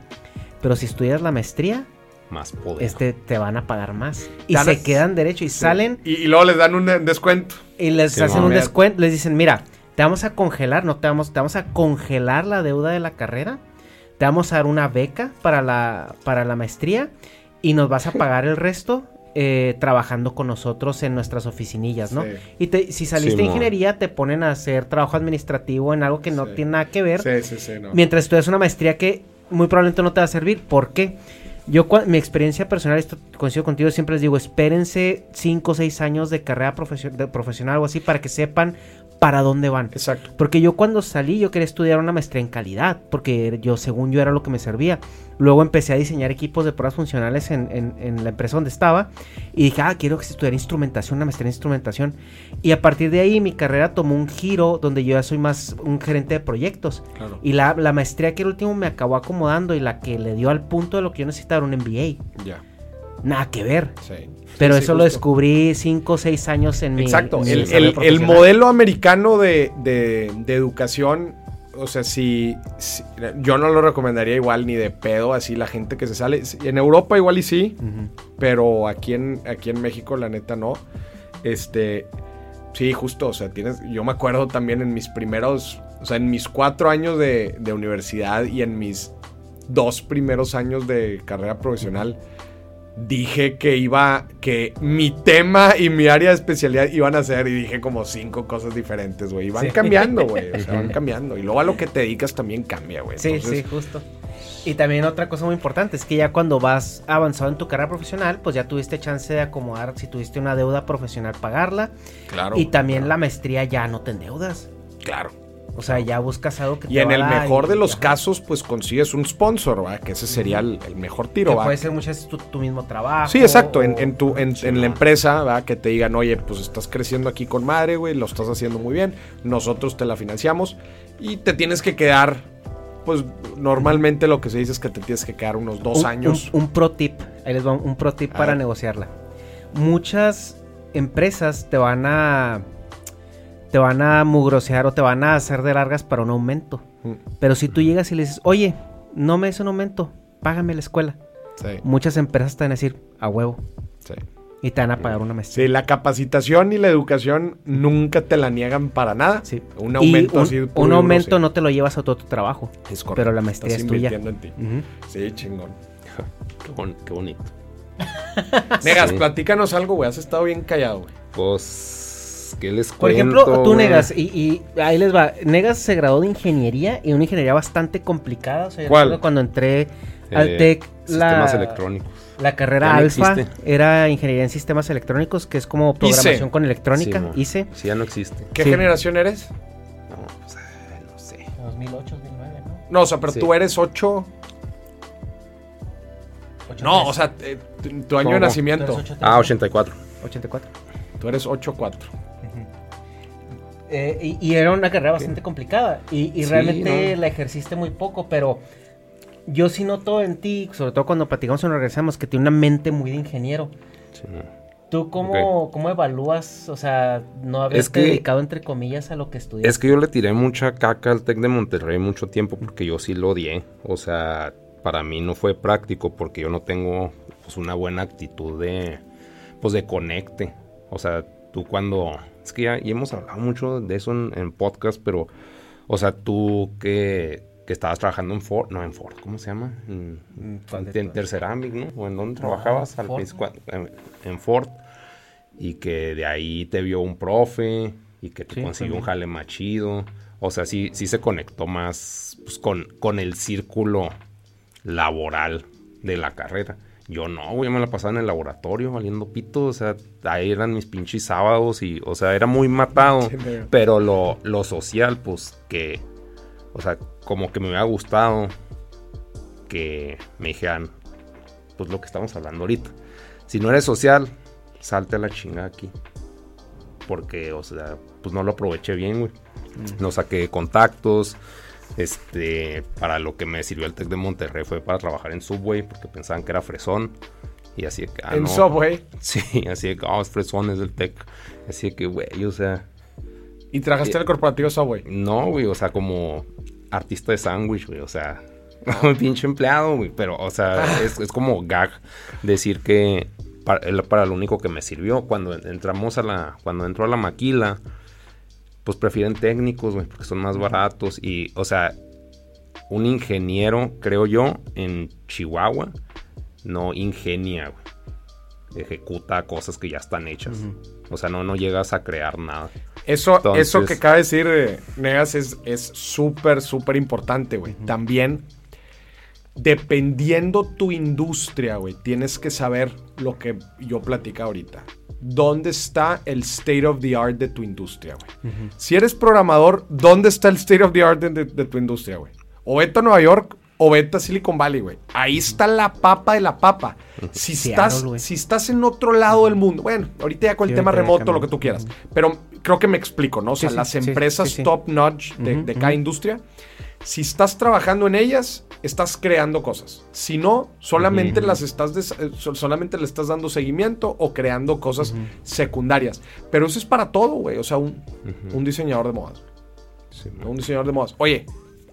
pero si estudias la maestría, Más poder. este te van a pagar más. Y se quedan derecho y salen Y, y luego les dan un eh, descuento. y les Sí, hacen un descuento, les dicen, mira, te vamos a congelar, no te vamos, te vamos a congelar la deuda de la carrera, te vamos a dar una beca para la, para la maestría y nos vas a pagar el resto eh, trabajando con nosotros en nuestras oficinillas, ¿no? Y te, si saliste de ingeniería, te ponen a hacer trabajo administrativo en algo que no tiene nada que ver. Sí, sí, sí. No. Mientras estudias una maestría que muy probablemente no te va a servir. ¿Por qué? Yo, mi experiencia personal, esto coincido contigo, siempre les digo, espérense 5 o 6 años de carrera de profesional o así para que sepan para dónde van. Exacto. Porque yo cuando salí yo quería estudiar una maestría en calidad, porque yo según yo era lo que me servía. Luego empecé a diseñar equipos de pruebas funcionales en, en, la empresa donde estaba y dije, ah, quiero estudiar instrumentación, una maestría en instrumentación. Y a partir de ahí mi carrera tomó un giro donde yo ya soy más un gerente de proyectos. Claro. Y la, la, maestría que el último me acabó acomodando y la que le dio al punto de lo que yo necesitaba era un MBA. Ya. Nada que ver. Sí. Pero eso lo descubrí cinco o seis años en Exacto. mi Exacto. El, el, modelo americano de, de, de, educación, o sea, si, yo no lo recomendaría igual ni de pedo, así la gente que se sale. En Europa igual y sí, pero aquí en, aquí en México la neta no. Este, sí, justo, o sea, tienes, yo me acuerdo también en mis primeros, o sea, en mis cuatro años de, de universidad y en mis dos primeros años de carrera profesional dije que iba, que mi tema y mi área de especialidad iban a ser, y dije como cinco cosas diferentes, güey. Y van cambiando, güey. O sea, van cambiando. Y luego a lo que te dedicas también cambia, güey. Sí, sí, justo. Y también otra cosa muy importante es que ya cuando vas avanzado en tu carrera profesional, pues ya tuviste chance de acomodar, si tuviste una deuda profesional, pagarla. Claro. Y también la maestría ya no te endeudas. Claro. O sea, ya buscas algo que y en el mejor de los casos, pues consigues un sponsor, ¿va? Que ese sería el, mejor tiro, que Puede ser muchas veces tu, mismo trabajo. Sí, exacto. En, tu, en, la empresa, ¿va? Que te digan, oye, pues estás creciendo aquí con madre, güey, lo estás haciendo muy bien. Nosotros te la financiamos y te tienes que quedar. Pues normalmente lo que se dice es que te tienes que quedar unos dos años. Un, pro tip. Ahí les va un pro tip para negociarla. Muchas empresas te van a te van a mugrosear o te van a hacer de largas para un aumento. Mm. Pero si tú llegas y le dices, oye, no me des un aumento, págame la escuela. Muchas empresas te van a decir, a huevo. Y te van a pagar una maestría. Sí, la capacitación y la educación nunca te la niegan para nada. Sí. Un aumento un, Un aumento no te lo llevas a todo tu trabajo. Es correcto. Pero la maestría es tuya. En ti. Sí, chingón. qué, bonito. Negas, platícanos algo, güey. Has estado bien callado, güey. Pues les Por ejemplo, tú Negas, y, ahí les va. Negas se graduó de ingeniería y una ingeniería bastante complicada. O sea, ¿Cuál? Cuando entré al eh, TEC, sistemas electrónicos. La carrera alfa era ingeniería en sistemas electrónicos, que es como programación con electrónica. hice. Sí, ya no existe. ¿Qué generación eres? No, pues, no sé. 2008, 2009, ¿no? No, o sea, pero tú eres 8. no, o sea, eh, tu, año de nacimiento. Ah, 84. 84. Tú eres 8-4. Eh, y, era una carrera bastante complicada. Y, realmente la ejerciste muy poco, pero yo sí noto en ti, sobre todo cuando platicamos y nos regresamos, que tiene una mente muy de ingeniero. ¿Tú cómo, cómo evalúas, o sea, no haberte dedicado entre comillas a lo que estudiaste? Es que yo le tiré mucha caca al TEC de Monterrey mucho tiempo porque yo sí lo odié. O sea, para mí no fue práctico porque yo no tengo pues, una buena actitud de, pues, de conecte. O sea, tú cuando es que ya, hemos hablado mucho de eso en, podcast, pero, o sea, tú que, estabas trabajando en Ford, no en Ford, ¿cómo se llama? En, en, Terceramic, ¿no? ¿O en dónde trabajabas? Al en, Ford. Y que de ahí te vio un profe y que te consiguió un jale más chido. O sea, sí, sí se conectó más pues, con, con el círculo laboral de la carrera. Yo no, güey, me la pasaba en el laboratorio valiendo pito, o sea, ahí eran mis pinches sábados y, o sea, era muy matado, (laughs) pero lo, lo social, pues, que, o sea, como que me hubiera gustado que me dijeran, pues, lo que estamos hablando ahorita. Si no eres social, salte a la chingada aquí. Porque, o sea, pues no lo aproveché bien, güey. Mm. No saqué contactos, este, para lo que me sirvió el Tec de Monterrey fue para trabajar en Subway, porque pensaban que era fresón. Y así que, ah, ¿En Subway? (laughs) Sí, así de que, oh, es fresón, es del Tec. Así que, güey, o sea. ¿Y trabajaste en el corporativo Subway? No, güey, o sea, como artista de sándwich, güey, o sea. (laughs) Un pinche empleado, güey, pero, o sea, ah. es, es, como gag decir que para, para, lo único que me sirvió. Cuando entramos a la, cuando entró a la maquila, pues prefieren técnicos, güey, porque son más baratos. Y, o sea, un ingeniero, creo yo, en Chihuahua, no ingenia, güey. Ejecuta cosas que ya están hechas. O sea, no, no llegas a crear nada. Eso, eso que acaba de decir eh, Negas es súper, súper importante, güey. También, dependiendo tu industria, güey, tienes que saber lo que yo platica ahorita dónde está el state of the art de tu industria, güey. Si eres programador, ¿dónde está el state of the art de, tu industria, güey? O vete a Nueva York o vete a Silicon Valley, güey. Ahí está la papa de la papa. Si estás, si estás en otro lado del mundo, bueno, ahorita ya con el tema remoto, lo que tú quieras, pero creo que me explico, ¿no? O sea, las empresas top notch de, cada industria, si estás trabajando en ellas, estás creando cosas. Si no, solamente las estás eh, solamente le estás dando seguimiento o creando cosas secundarias. Pero eso es para todo, güey. O sea, un, diseñador de modas. un diseñador de modas. Oye,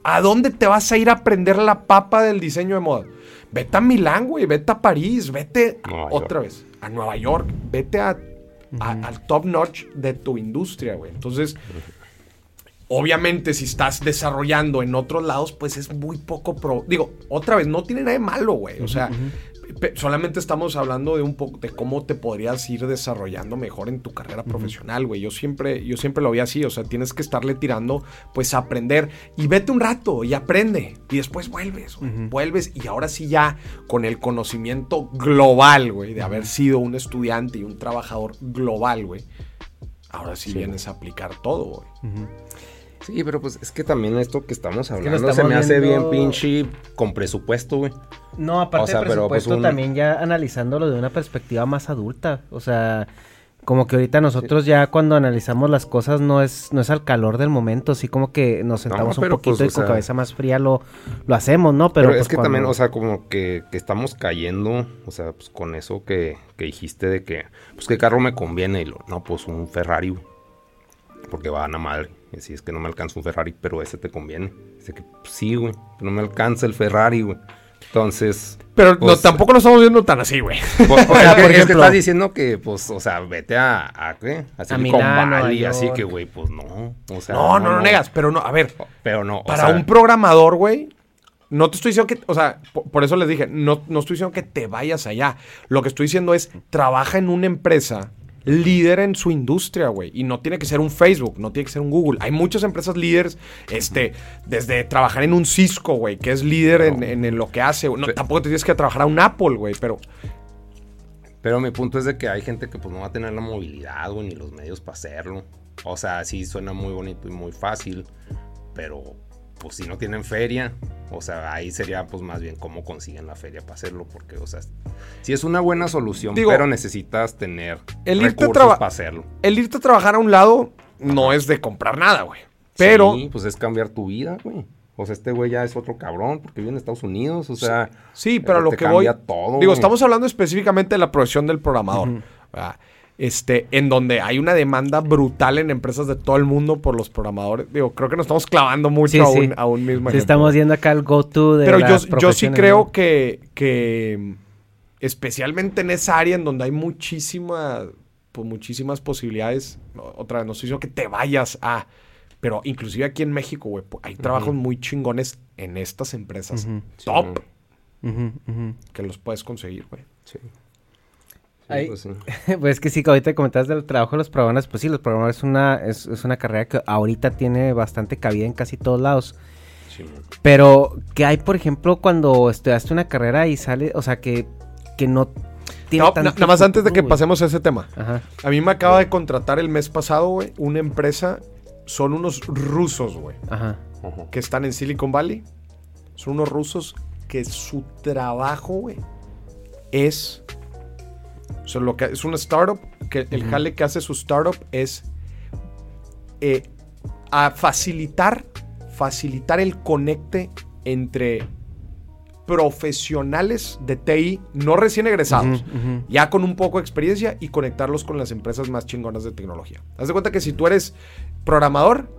¿a dónde te vas a ir a aprender la papa del diseño de moda? Vete a Milán, güey. Vete a París. Vete otra vez a Nueva York. Vete a, al top notch de tu industria, güey. Entonces Obviamente, si estás desarrollando en otros lados, pues es muy poco pro. Digo, otra vez, no tiene nada de malo, güey. O sea, solamente estamos hablando de un poco de cómo te podrías ir desarrollando mejor en tu carrera profesional, güey. Yo siempre, yo siempre lo vi así. O sea, tienes que estarle tirando, pues, a aprender. Y vete un rato y aprende. Y después vuelves, güey. Vuelves y ahora sí ya con el conocimiento global, güey, de haber sido un estudiante y un trabajador global, güey. Ahora sí, vienes a aplicar todo, güey. Sí, pero pues es que también esto que estamos hablando se me hace bien pinche con presupuesto, güey. No, aparte de pues, presupuesto, también ya analizándolo de una perspectiva más adulta. O sea, como que ahorita nosotros ya cuando analizamos las cosas no es, no es al calor del momento, así como que nos sentamos un poquito pues, y con cabeza más fría lo, lo hacemos, ¿no? Pero, es pues, que también, o sea, como que, que, estamos cayendo, o sea, pues con eso que, que dijiste de que, pues qué carro me conviene, y lo, no, pues un Ferrari, porque van a madre. Y si es que no me alcanza un Ferrari, pero ese te conviene. Dice que pues, sí, güey, no me alcanza el Ferrari, güey. Entonces. Pero no, pues, tampoco lo estamos viendo tan así, güey. (laughs) Pues, o (laughs) sea, por ejemplo, es que estás diciendo que, pues, o sea, vete a, a ¿qué? A Valley, así que, güey, pues no. O sea, no, no, no, negas, pero no, a ver. Pero no. Para un programador, güey, no te estoy diciendo que, o sea, por, por, eso les dije, no, no estoy diciendo que te vayas allá. Lo que estoy diciendo es, trabaja en una empresa líder en su industria, güey. Y no tiene que ser un Facebook, no tiene que ser un Google. Hay muchas empresas líderes, este, desde trabajar en un Cisco, güey, que es líder en, lo que hace. No, tampoco te tienes que trabajar a un Apple, güey, pero... Pero mi punto es de que hay gente que pues no va a tener la movilidad, güey, ni los medios para hacerlo. O sea, sí suena muy bonito y muy fácil, pero pues si no tienen feria, o sea, ahí sería pues más bien cómo consiguen la feria para hacerlo, porque, o sea, si es una buena solución, pero necesitas tener el recursos para hacerlo. El irte a trabajar a un lado no es de comprar nada, güey. Pero... Sí, pues es cambiar tu vida, güey. O sea, este güey ya es otro cabrón porque vive en Estados Unidos, o sea... Sí, pero lo que voy... Todo, digo, estamos hablando específicamente de la profesión del programador este, en donde hay una demanda brutal en empresas de todo el mundo por los programadores. Digo, creo que nos estamos clavando mucho a, un, mismo sí, estamos viendo acá el go-to de Pero yo, yo sí creo que, que, especialmente en esa área en donde hay muchísima, pues, muchísimas posibilidades, otra vez, no estoy diciendo que te vayas a... Pero inclusive aquí en México, güey, hay trabajos muy chingones en estas empresas top que los puedes conseguir, güey. Sí. Pues, (laughs) pues, que sí, ahorita comentabas del trabajo de los programadores, pues sí, los programadores es una, es, una carrera que ahorita tiene bastante cabida en casi todos lados. Pero, ¿qué hay, por ejemplo, cuando estudiaste una carrera y sale, o sea, que, que no tiene no, Nada más antes de que pasemos a ese tema. A mí me acaba de contratar el mes pasado, güey, una empresa, son unos rusos, güey, Ajá. que están en Silicon Valley. Son unos rusos que su trabajo, güey, es o sea, lo que es una startup, que el jale que hace su startup es eh, a facilitar, facilitar el conecte entre profesionales de TI, no recién egresados, ya con un poco de experiencia y conectarlos con las empresas más chingonas de tecnología. Haz de cuenta que si tú eres programador,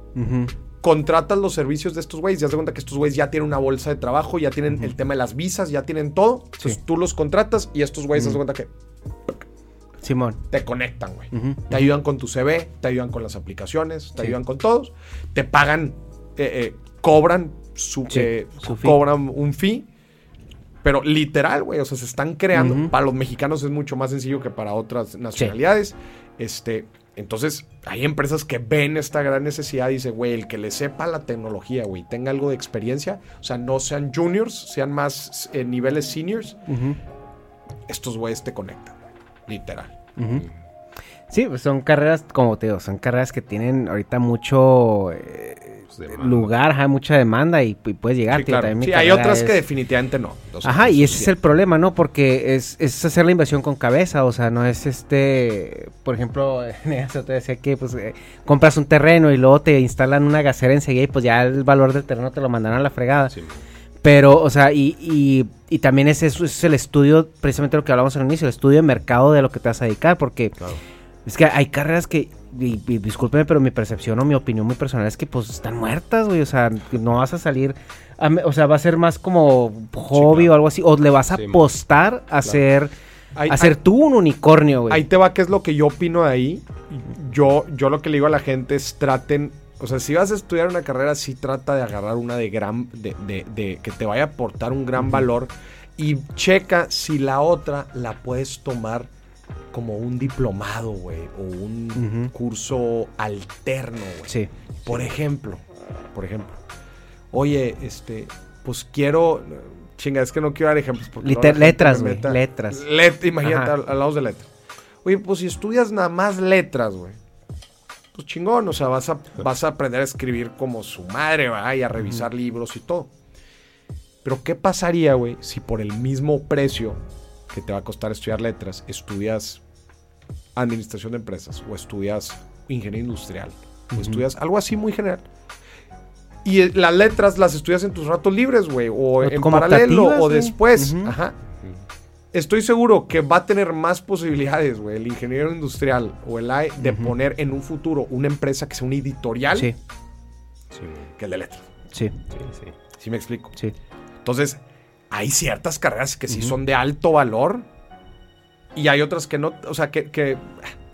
contratas los servicios de estos güeyes y haz de cuenta que estos güeyes ya tienen una bolsa de trabajo, ya tienen el tema de las visas, ya tienen todo. Entonces tú los contratas y estos güeyes haz de cuenta que Simón. Te conectan, güey. Te ayudan con tu CV, te ayudan con las aplicaciones, te ayudan con todos. Te pagan, eh, eh, cobran su, eh, cobran un fee. Pero literal, güey, o sea, se están creando. Para los mexicanos es mucho más sencillo que para otras nacionalidades. Este, entonces, hay empresas que ven esta gran necesidad y dicen, güey, el que le sepa la tecnología, güey, tenga algo de experiencia, o sea, no sean juniors, sean más eh, niveles seniors, estos güeyes te conectan, literal. Sí, pues son carreras, como te digo, son carreras que tienen ahorita mucho eh, lugar, hay mucha demanda y, puedes llegar. Sí, hay otras que definitivamente no. ajá, y ese es el problema, ¿no? Porque es, es, hacer la inversión con cabeza, o sea, no es este, por ejemplo, (laughs) eso te decía que pues eh, compras un terreno y luego te instalan una gasera enseguida y pues ya el valor del terreno te lo mandan a la fregada. Pero, o sea, y, y, y también es, eso, es el estudio, precisamente lo que hablamos al inicio, el estudio de mercado de lo que te vas a dedicar, porque es que hay carreras que y, discúlpeme, pero mi percepción o mi opinión muy personal es que pues están muertas, güey. O sea, no vas a salir. o sea, va a ser más como hobby o algo así. O le vas a apostar a ser. a ser tú un unicornio, güey. Ahí te va, ¿qué es lo que yo opino de ahí? Yo, yo lo que le digo a la gente es traten. O sea, si vas a estudiar una carrera, sí trata de agarrar una de gran. de, de, de que te vaya a aportar un gran valor. Y checa si la otra la puedes tomar como un diplomado, güey, o un curso alterno, güey. Sí. Por ejemplo, por ejemplo, oye, este, pues quiero, chinga, es que no quiero dar ejemplos. Porque letras, güey, letras. imagínate, hablamos de letras. Oye, pues si estudias nada más letras, güey, pues chingón, o sea, vas a, vas a aprender a escribir como su madre, güey, y a revisar libros y todo. Pero ¿qué pasaría, güey, si por el mismo precio que te va a costar estudiar letras, estudias administración de empresas o estudias ingeniería industrial o estudias algo así muy general. Y las letras las estudias en tus ratos libres, güey, o en paralelo o después. Ajá. Estoy seguro que va a tener más posibilidades, güey, el ingeniero industrial o el AI de poner en un futuro una empresa que sea un editorial sí. que el de letras. Sí. Sí, sí. ¿Sí me explico? Sí. Entonces, hay ciertas carreras que sí son de alto valor y hay otras que no, o sea, que, que,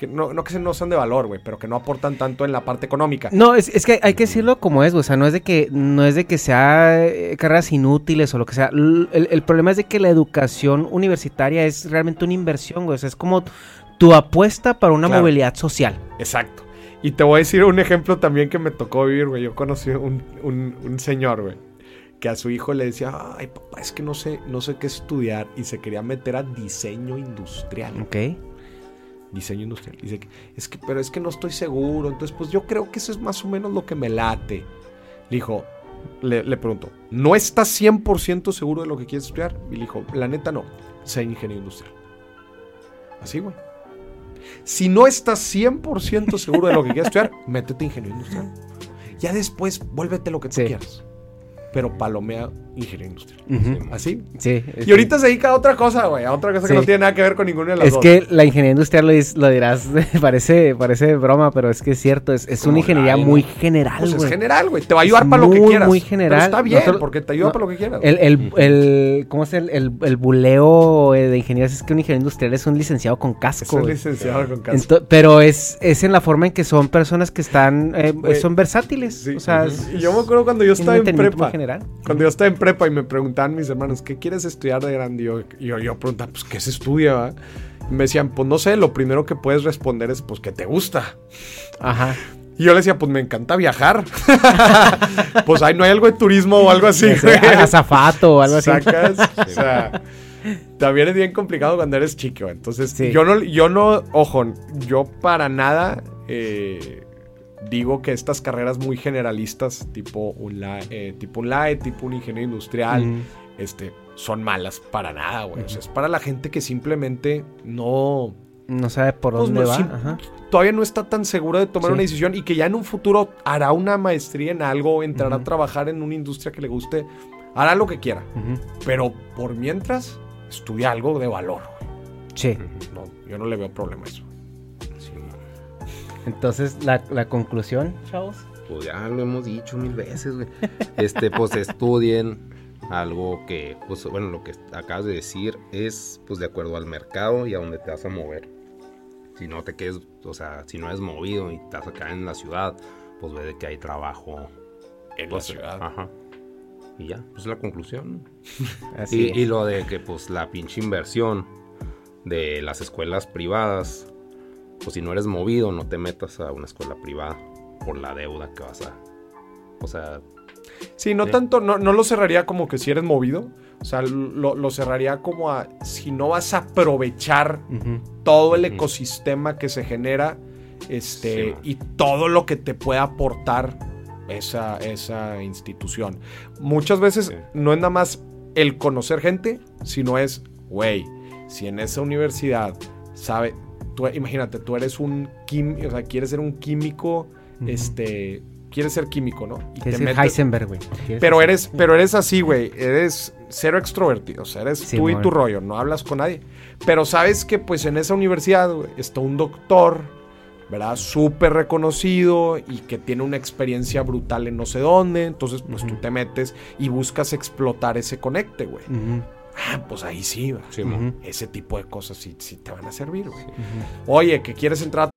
no, no que no son de valor, güey, pero que no aportan tanto en la parte económica. No, es, es que hay que decirlo como es, güey. O sea, no es de que, no es de que sea eh, carreras inútiles o lo que sea. El, problema es de que la educación universitaria es realmente una inversión, güey. O sea, es como tu apuesta para una movilidad social. Exacto. Y te voy a decir un ejemplo también que me tocó vivir, güey. Yo conocí un, un, un señor, güey que a su hijo le decía, ay papá, es que no sé, no sé qué estudiar y se quería meter a diseño industrial. Ok. Diseño industrial. Dice, es que, pero es que no estoy seguro. Entonces, pues yo creo que eso es más o menos lo que me late. Le dijo, le, le preguntó, ¿no estás 100% seguro de lo que quieres estudiar? Y le dijo, la neta no, sé ingeniero industrial. Así, güey. Si no estás 100% seguro de lo que quieres estudiar, (laughs) métete ingeniero industrial. Ya después, vuélvete lo que tú quieras pero palomea ingeniería industrial. ¿Así? Sí. Y ahorita se dedica a otra cosa, güey, a otra cosa que no tiene nada que ver con ninguna de las dos. Es que la ingeniería industrial lo, dirás, (laughs) parece, parece broma, pero es que es cierto, es, es una ingeniería muy general, pues güey. es general, güey, te va a ayudar para lo que quieras. Muy general. Pero está bien, porque te ayuda para lo que quieras. El, el, el, ¿cómo es el, el, el buleo de ingeniería? Es que un ingeniero industrial es un licenciado con casco. Es un licenciado con casco. pero es, es en la forma en que son personas que están, eh, son versátiles. O sea, yo me acuerdo cuando yo estaba en prepa. Cuando yo estaba en prepa y me preguntaban mis hermanos, ¿qué quieres estudiar de grande? Y yo, yo, preguntaba, pues, ¿qué se estudia? me decían, pues, no sé, lo primero que puedes responder es, pues, ¿qué te gusta? Ajá. Y yo le decía, pues me encanta viajar. (laughs) pues ahí no hay algo de turismo o algo así. Azafato o algo así. Sacas. (laughs) o sea, también es bien complicado cuando eres chico. Entonces, yo no, yo no, ojo, yo para nada eh, digo que estas carreras muy generalistas, tipo un, eh, tipo un LAE, tipo un ingeniero industrial, este, son malas para nada, güey. O sea, es para la gente que simplemente no... No sabe por pues, dónde va. Todavía no está tan segura de tomar una decisión y que ya en un futuro hará una maestría en algo, entrará a trabajar en una industria que le guste, hará lo que quiera. Pero por mientras, estudia algo de valor. Sí. No, yo no le veo problema a eso. Entonces, la, la conclusión, chavos. Pues ya lo hemos dicho mil veces, güey. Este, pues estudien algo que, pues bueno, lo que acabas de decir es, pues de acuerdo al mercado y a donde te vas a mover. si no te quedes, o sea, si no eres movido y estás acá en la ciudad, pues ve de que hay trabajo en la pues, ciudad. Ajá. Y ya, pues la conclusión. Así Y, es. y lo de que pues la pinche inversión de las escuelas privadas, pues si no eres movido, no te metas a una escuela privada por la deuda que vas a... O sea, Sí, no Sí. tanto, no, no lo cerraría como que si eres movido. O sea, lo, lo cerraría como a si no vas a aprovechar todo el ecosistema que se genera este, Sí, y todo lo que te puede aportar esa, esa institución. Muchas veces Sí. no es nada más el conocer gente, sino es, güey, si en esa universidad sabe, tú, imagínate, tú eres un químico, o sea, quieres ser un químico, este, quieres ser químico, ¿no? Y Quieres ser Heisenberg, güey. Pero ser- eres, pero eres así, güey. Eres cero extrovertido. O sea, eres Sí, tú y tu rollo. No hablas con nadie. Pero sabes que, pues, en esa universidad, está un doctor, ¿verdad? Súper reconocido y que tiene una experiencia brutal en no sé dónde. Entonces, pues, tú te metes y buscas explotar ese conecte, güey. Ujú. Ah, pues ahí sí, güey. sí, mo. Ujú. Ese tipo de cosas sí, sí te van a servir, güey. Oye, que quieres entrar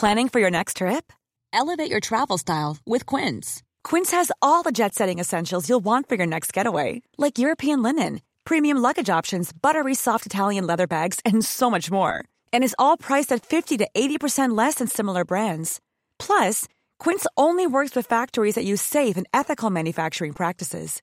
Planning for your next trip? Elevate your travel style with Quince. Quince has all the jet setting essentials you'll want for your next getaway, like European linen, premium luggage options, buttery soft Italian leather bags, and so much more. And is all priced at 50 to 80% less than similar brands. Plus, Quince only works with factories that use safe and ethical manufacturing practices.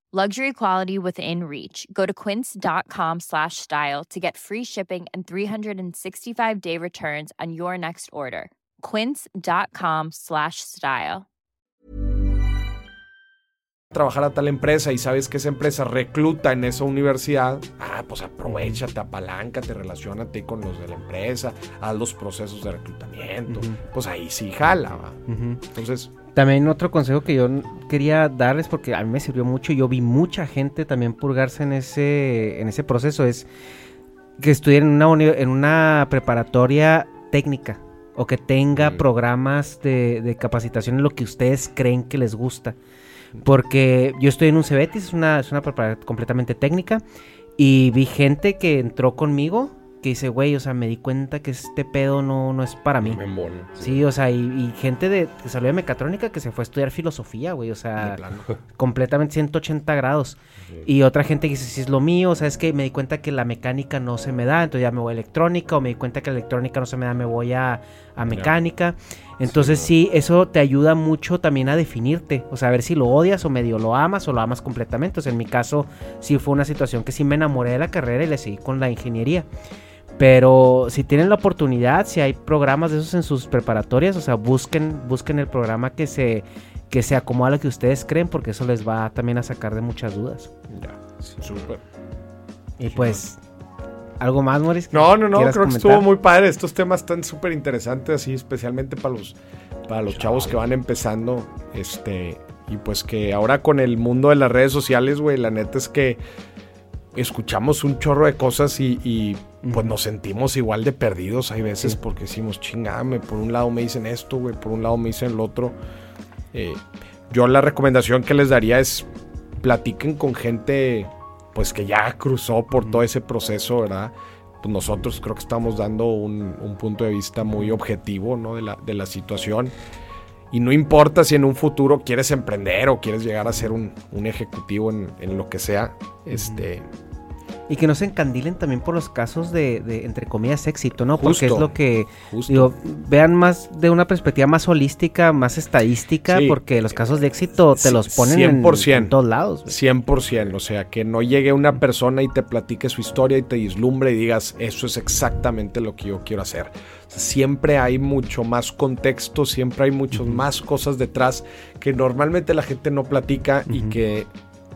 Luxury quality within reach. Go to quince.com slash style to get free shipping and 365 day returns on your next order. Quince.com slash style. trabajar a tal empresa y sabes que esa empresa recluta en esa universidad, ah, pues aprovechate, apaláncate, relacionate con los de la empresa, haz los procesos de reclutamiento. Pues ahí sí jala, va. Entonces, También otro consejo que yo quería darles porque a mí me sirvió mucho, yo vi mucha gente también purgarse en ese, en ese proceso, es que estudien en una, en una preparatoria técnica o que tenga Mm. programas de, de capacitación en lo que ustedes creen que les gusta. Porque yo estoy en un Cebetis, es una, es una preparatoria completamente técnica, y vi gente que entró conmigo que dice, güey, o sea, me di cuenta que este pedo no, no es para mí. me embona. Sí, o sea, y, y gente de, que salió de mecatrónica que se fue a estudiar filosofía, güey, o sea, (laughs) completamente 180 grados. Y otra gente que dice, si es lo mío, o sea, es que me di cuenta que la mecánica no se me da, entonces ya me voy a electrónica, o me di cuenta que la electrónica no se me da, me voy a, a mecánica. Entonces sí, eso te ayuda mucho también a definirte, o sea, a ver si lo odias o medio lo amas o lo amas completamente. O sea, en mi caso sí fue una situación que sí me enamoré de la carrera y le seguí con la ingeniería. Pero si tienen la oportunidad, si hay programas de esos en sus preparatorias, o sea, busquen, busquen el programa que se, que se acomoda a lo que ustedes creen, porque eso les va también a sacar de muchas dudas. Ya, súper. Y pues, ¿algo más, Moris? No, no, no, creo ¿Quieras que estuvo muy padre. Estos temas están súper interesantes, así, especialmente para los, para los chavos que van empezando. Este, y pues que ahora con el mundo de las redes sociales, güey, la neta es que escuchamos un chorro de cosas y, y, pues nos sentimos igual de perdidos. Hay veces Sí. porque decimos, chingame, por un lado me dicen esto, güey, por un lado me dicen el otro. Eh, yo la recomendación que les daría es platiquen con gente pues que ya cruzó por todo ese proceso, ¿verdad? Pues nosotros creo que estamos dando un, un punto de vista muy objetivo, ¿no? De la, de la situación. Y no importa si en un futuro quieres emprender o quieres llegar a ser un, ejecutivo en, lo que sea, este... Y que no se encandilen también por los casos de, entre comillas, éxito, ¿no? Porque es lo que, digo, vean más de una perspectiva más holística, más estadística, porque los casos de éxito te los ponen En, en, todos lados. 100%, o sea, que no llegue una persona y te platique su historia y te dislumbre y digas, eso es exactamente lo que yo quiero hacer. siempre hay mucho más contexto, siempre hay muchas más cosas detrás que normalmente la gente no platica y que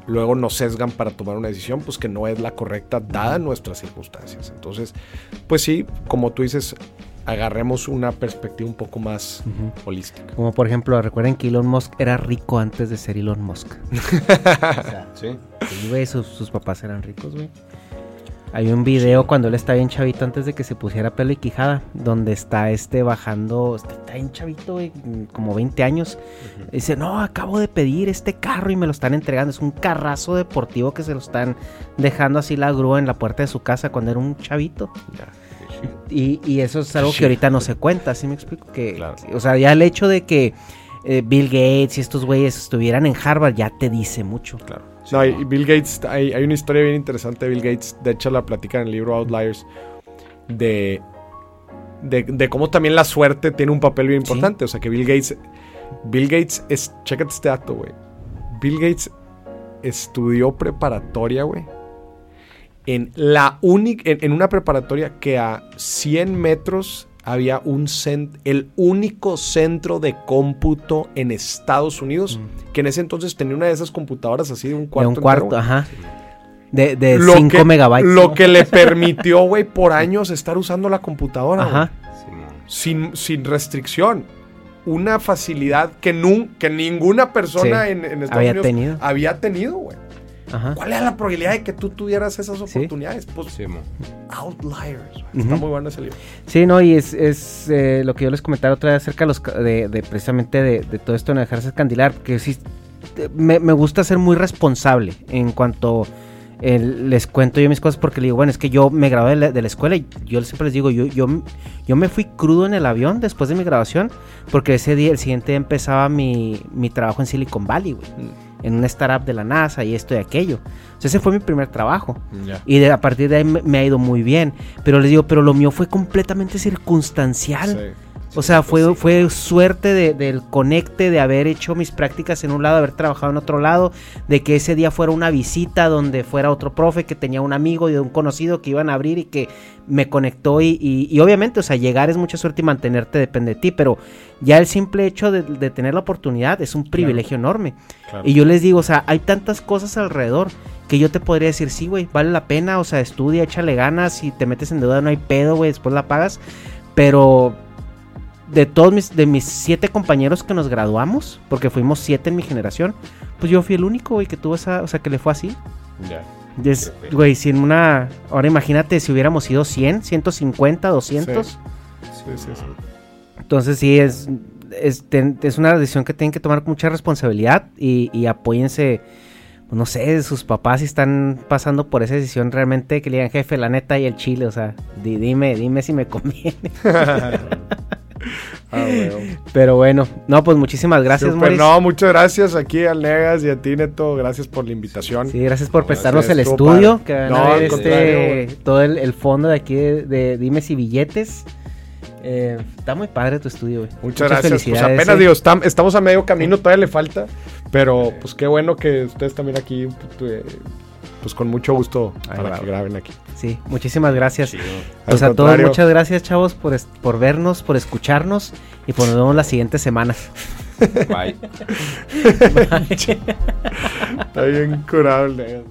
luego nos sesgan para tomar una decisión, pues que no es la correcta dada nuestras circunstancias. Entonces, pues sí, como tú dices, agarremos una perspectiva un poco más holística. Como por ejemplo, recuerden que Elon Musk era rico antes de ser Elon Musk. (laughs) sí. sus, sus papás eran ricos, güey. Hay un video cuando él está bien chavito antes de que se pusiera pelo y quijada, donde está este bajando, está bien chavito, como 20 años. Dice, no, acabo de pedir este carro y me lo están entregando. Es un carrazo deportivo que se lo están dejando así la grúa en la puerta de su casa cuando era un chavito. Y, eso es algo que ahorita no se cuenta, ¿sí me explico? Que, O sea, ya el hecho de que eh, Bill Gates y estos güeyes estuvieran en Harvard ya te dice mucho. Claro. No, y Bill Gates, hay, una historia bien interesante de Bill Gates, de hecho la platica en el libro Outliers, de, de, cómo también la suerte tiene un papel bien importante. O sea que Bill Gates, Bill Gates es, chécate este dato, güey. Bill Gates estudió preparatoria, güey. En la única, en, una preparatoria que a 100 metros había un el único centro de cómputo en Estados Unidos, mm. que en ese entonces tenía una de esas computadoras así de un cuarto. De un cuarto, ajá. De 5 megabytes. Lo que le (laughs) permitió, güey, por años estar usando la computadora. Ajá. Sin, sin restricción. Una facilidad que, que ninguna persona en, Estados había Unidos tenido. había tenido, ¿Cuál era la probabilidad de que tú tuvieras esas oportunidades? Pues, Outliers. Está muy bueno ese libro. Sí, no, y es, es eh, lo que yo les comentaba otra vez acerca de, de, precisamente de, todo esto de dejarse escandilar, porque sí, me, me, gusta ser muy responsable en cuanto les cuento yo mis cosas porque le digo, bueno, es que yo me gradué de la, escuela y yo siempre les digo, yo, yo, yo me fui crudo en el avión después de mi graduación porque ese día, el siguiente día empezaba mi, mi trabajo en Silicon Valley, güey. En una startup de la NASA y esto y aquello. ese fue mi primer trabajo. Y a partir de ahí me, ha ido muy bien. Pero les digo, pero lo mío fue completamente circunstancial. O sea, fue, fue suerte del conecte, de haber hecho mis prácticas en un lado, haber trabajado en otro lado, de que ese día fuera una visita donde fuera otro profe que tenía un amigo y un conocido que iban a abrir y que me conectó y, obviamente, o sea, llegar es mucha suerte y mantenerte depende de ti, pero ya el simple hecho de, tener la oportunidad es un privilegio enorme. Y yo les digo, o sea, hay tantas cosas alrededor que yo te podría decir, sí, güey, vale la pena, o sea, estudia, échale ganas, si te metes en deuda no hay pedo, güey, después la pagas, pero de todos mis, de mis siete compañeros que nos graduamos, porque fuimos siete en mi generación, pues yo fui el único, güey, que tuvo esa, o sea, que le fue así. Ya. Güey, si en una, ahora imagínate si hubiéramos sido 100, 150, 200. Sí, sí, sí. Entonces sí, es, es, es, una decisión que tienen que tomar con mucha responsabilidad y, y apóyense, pues, no sé, sus papás si están pasando por esa decisión realmente que le digan jefe, la neta y el chile, o sea, dime, dime si me conviene. (laughs) Ah, Pero bueno, no, pues muchísimas gracias, No, muchas gracias aquí al Negas y a ti, Neto. Gracias por la invitación. Sí, gracias por prestarnos el estudio. Que van a ver este, todo el, fondo de aquí de, Dimes y Billetes. Eh, está muy padre tu estudio, güey. Muchas, gracias. Pues apenas digo, estamos a medio camino, todavía le falta. Pero pues qué bueno que ustedes también aquí eh, pues con mucho gusto para que graben aquí. Sí, muchísimas gracias. Pues a todos, muchas gracias, chavos, por, por vernos, por escucharnos y por nos vemos la siguiente semana. Bye. Bye. (laughs) Está bien curable.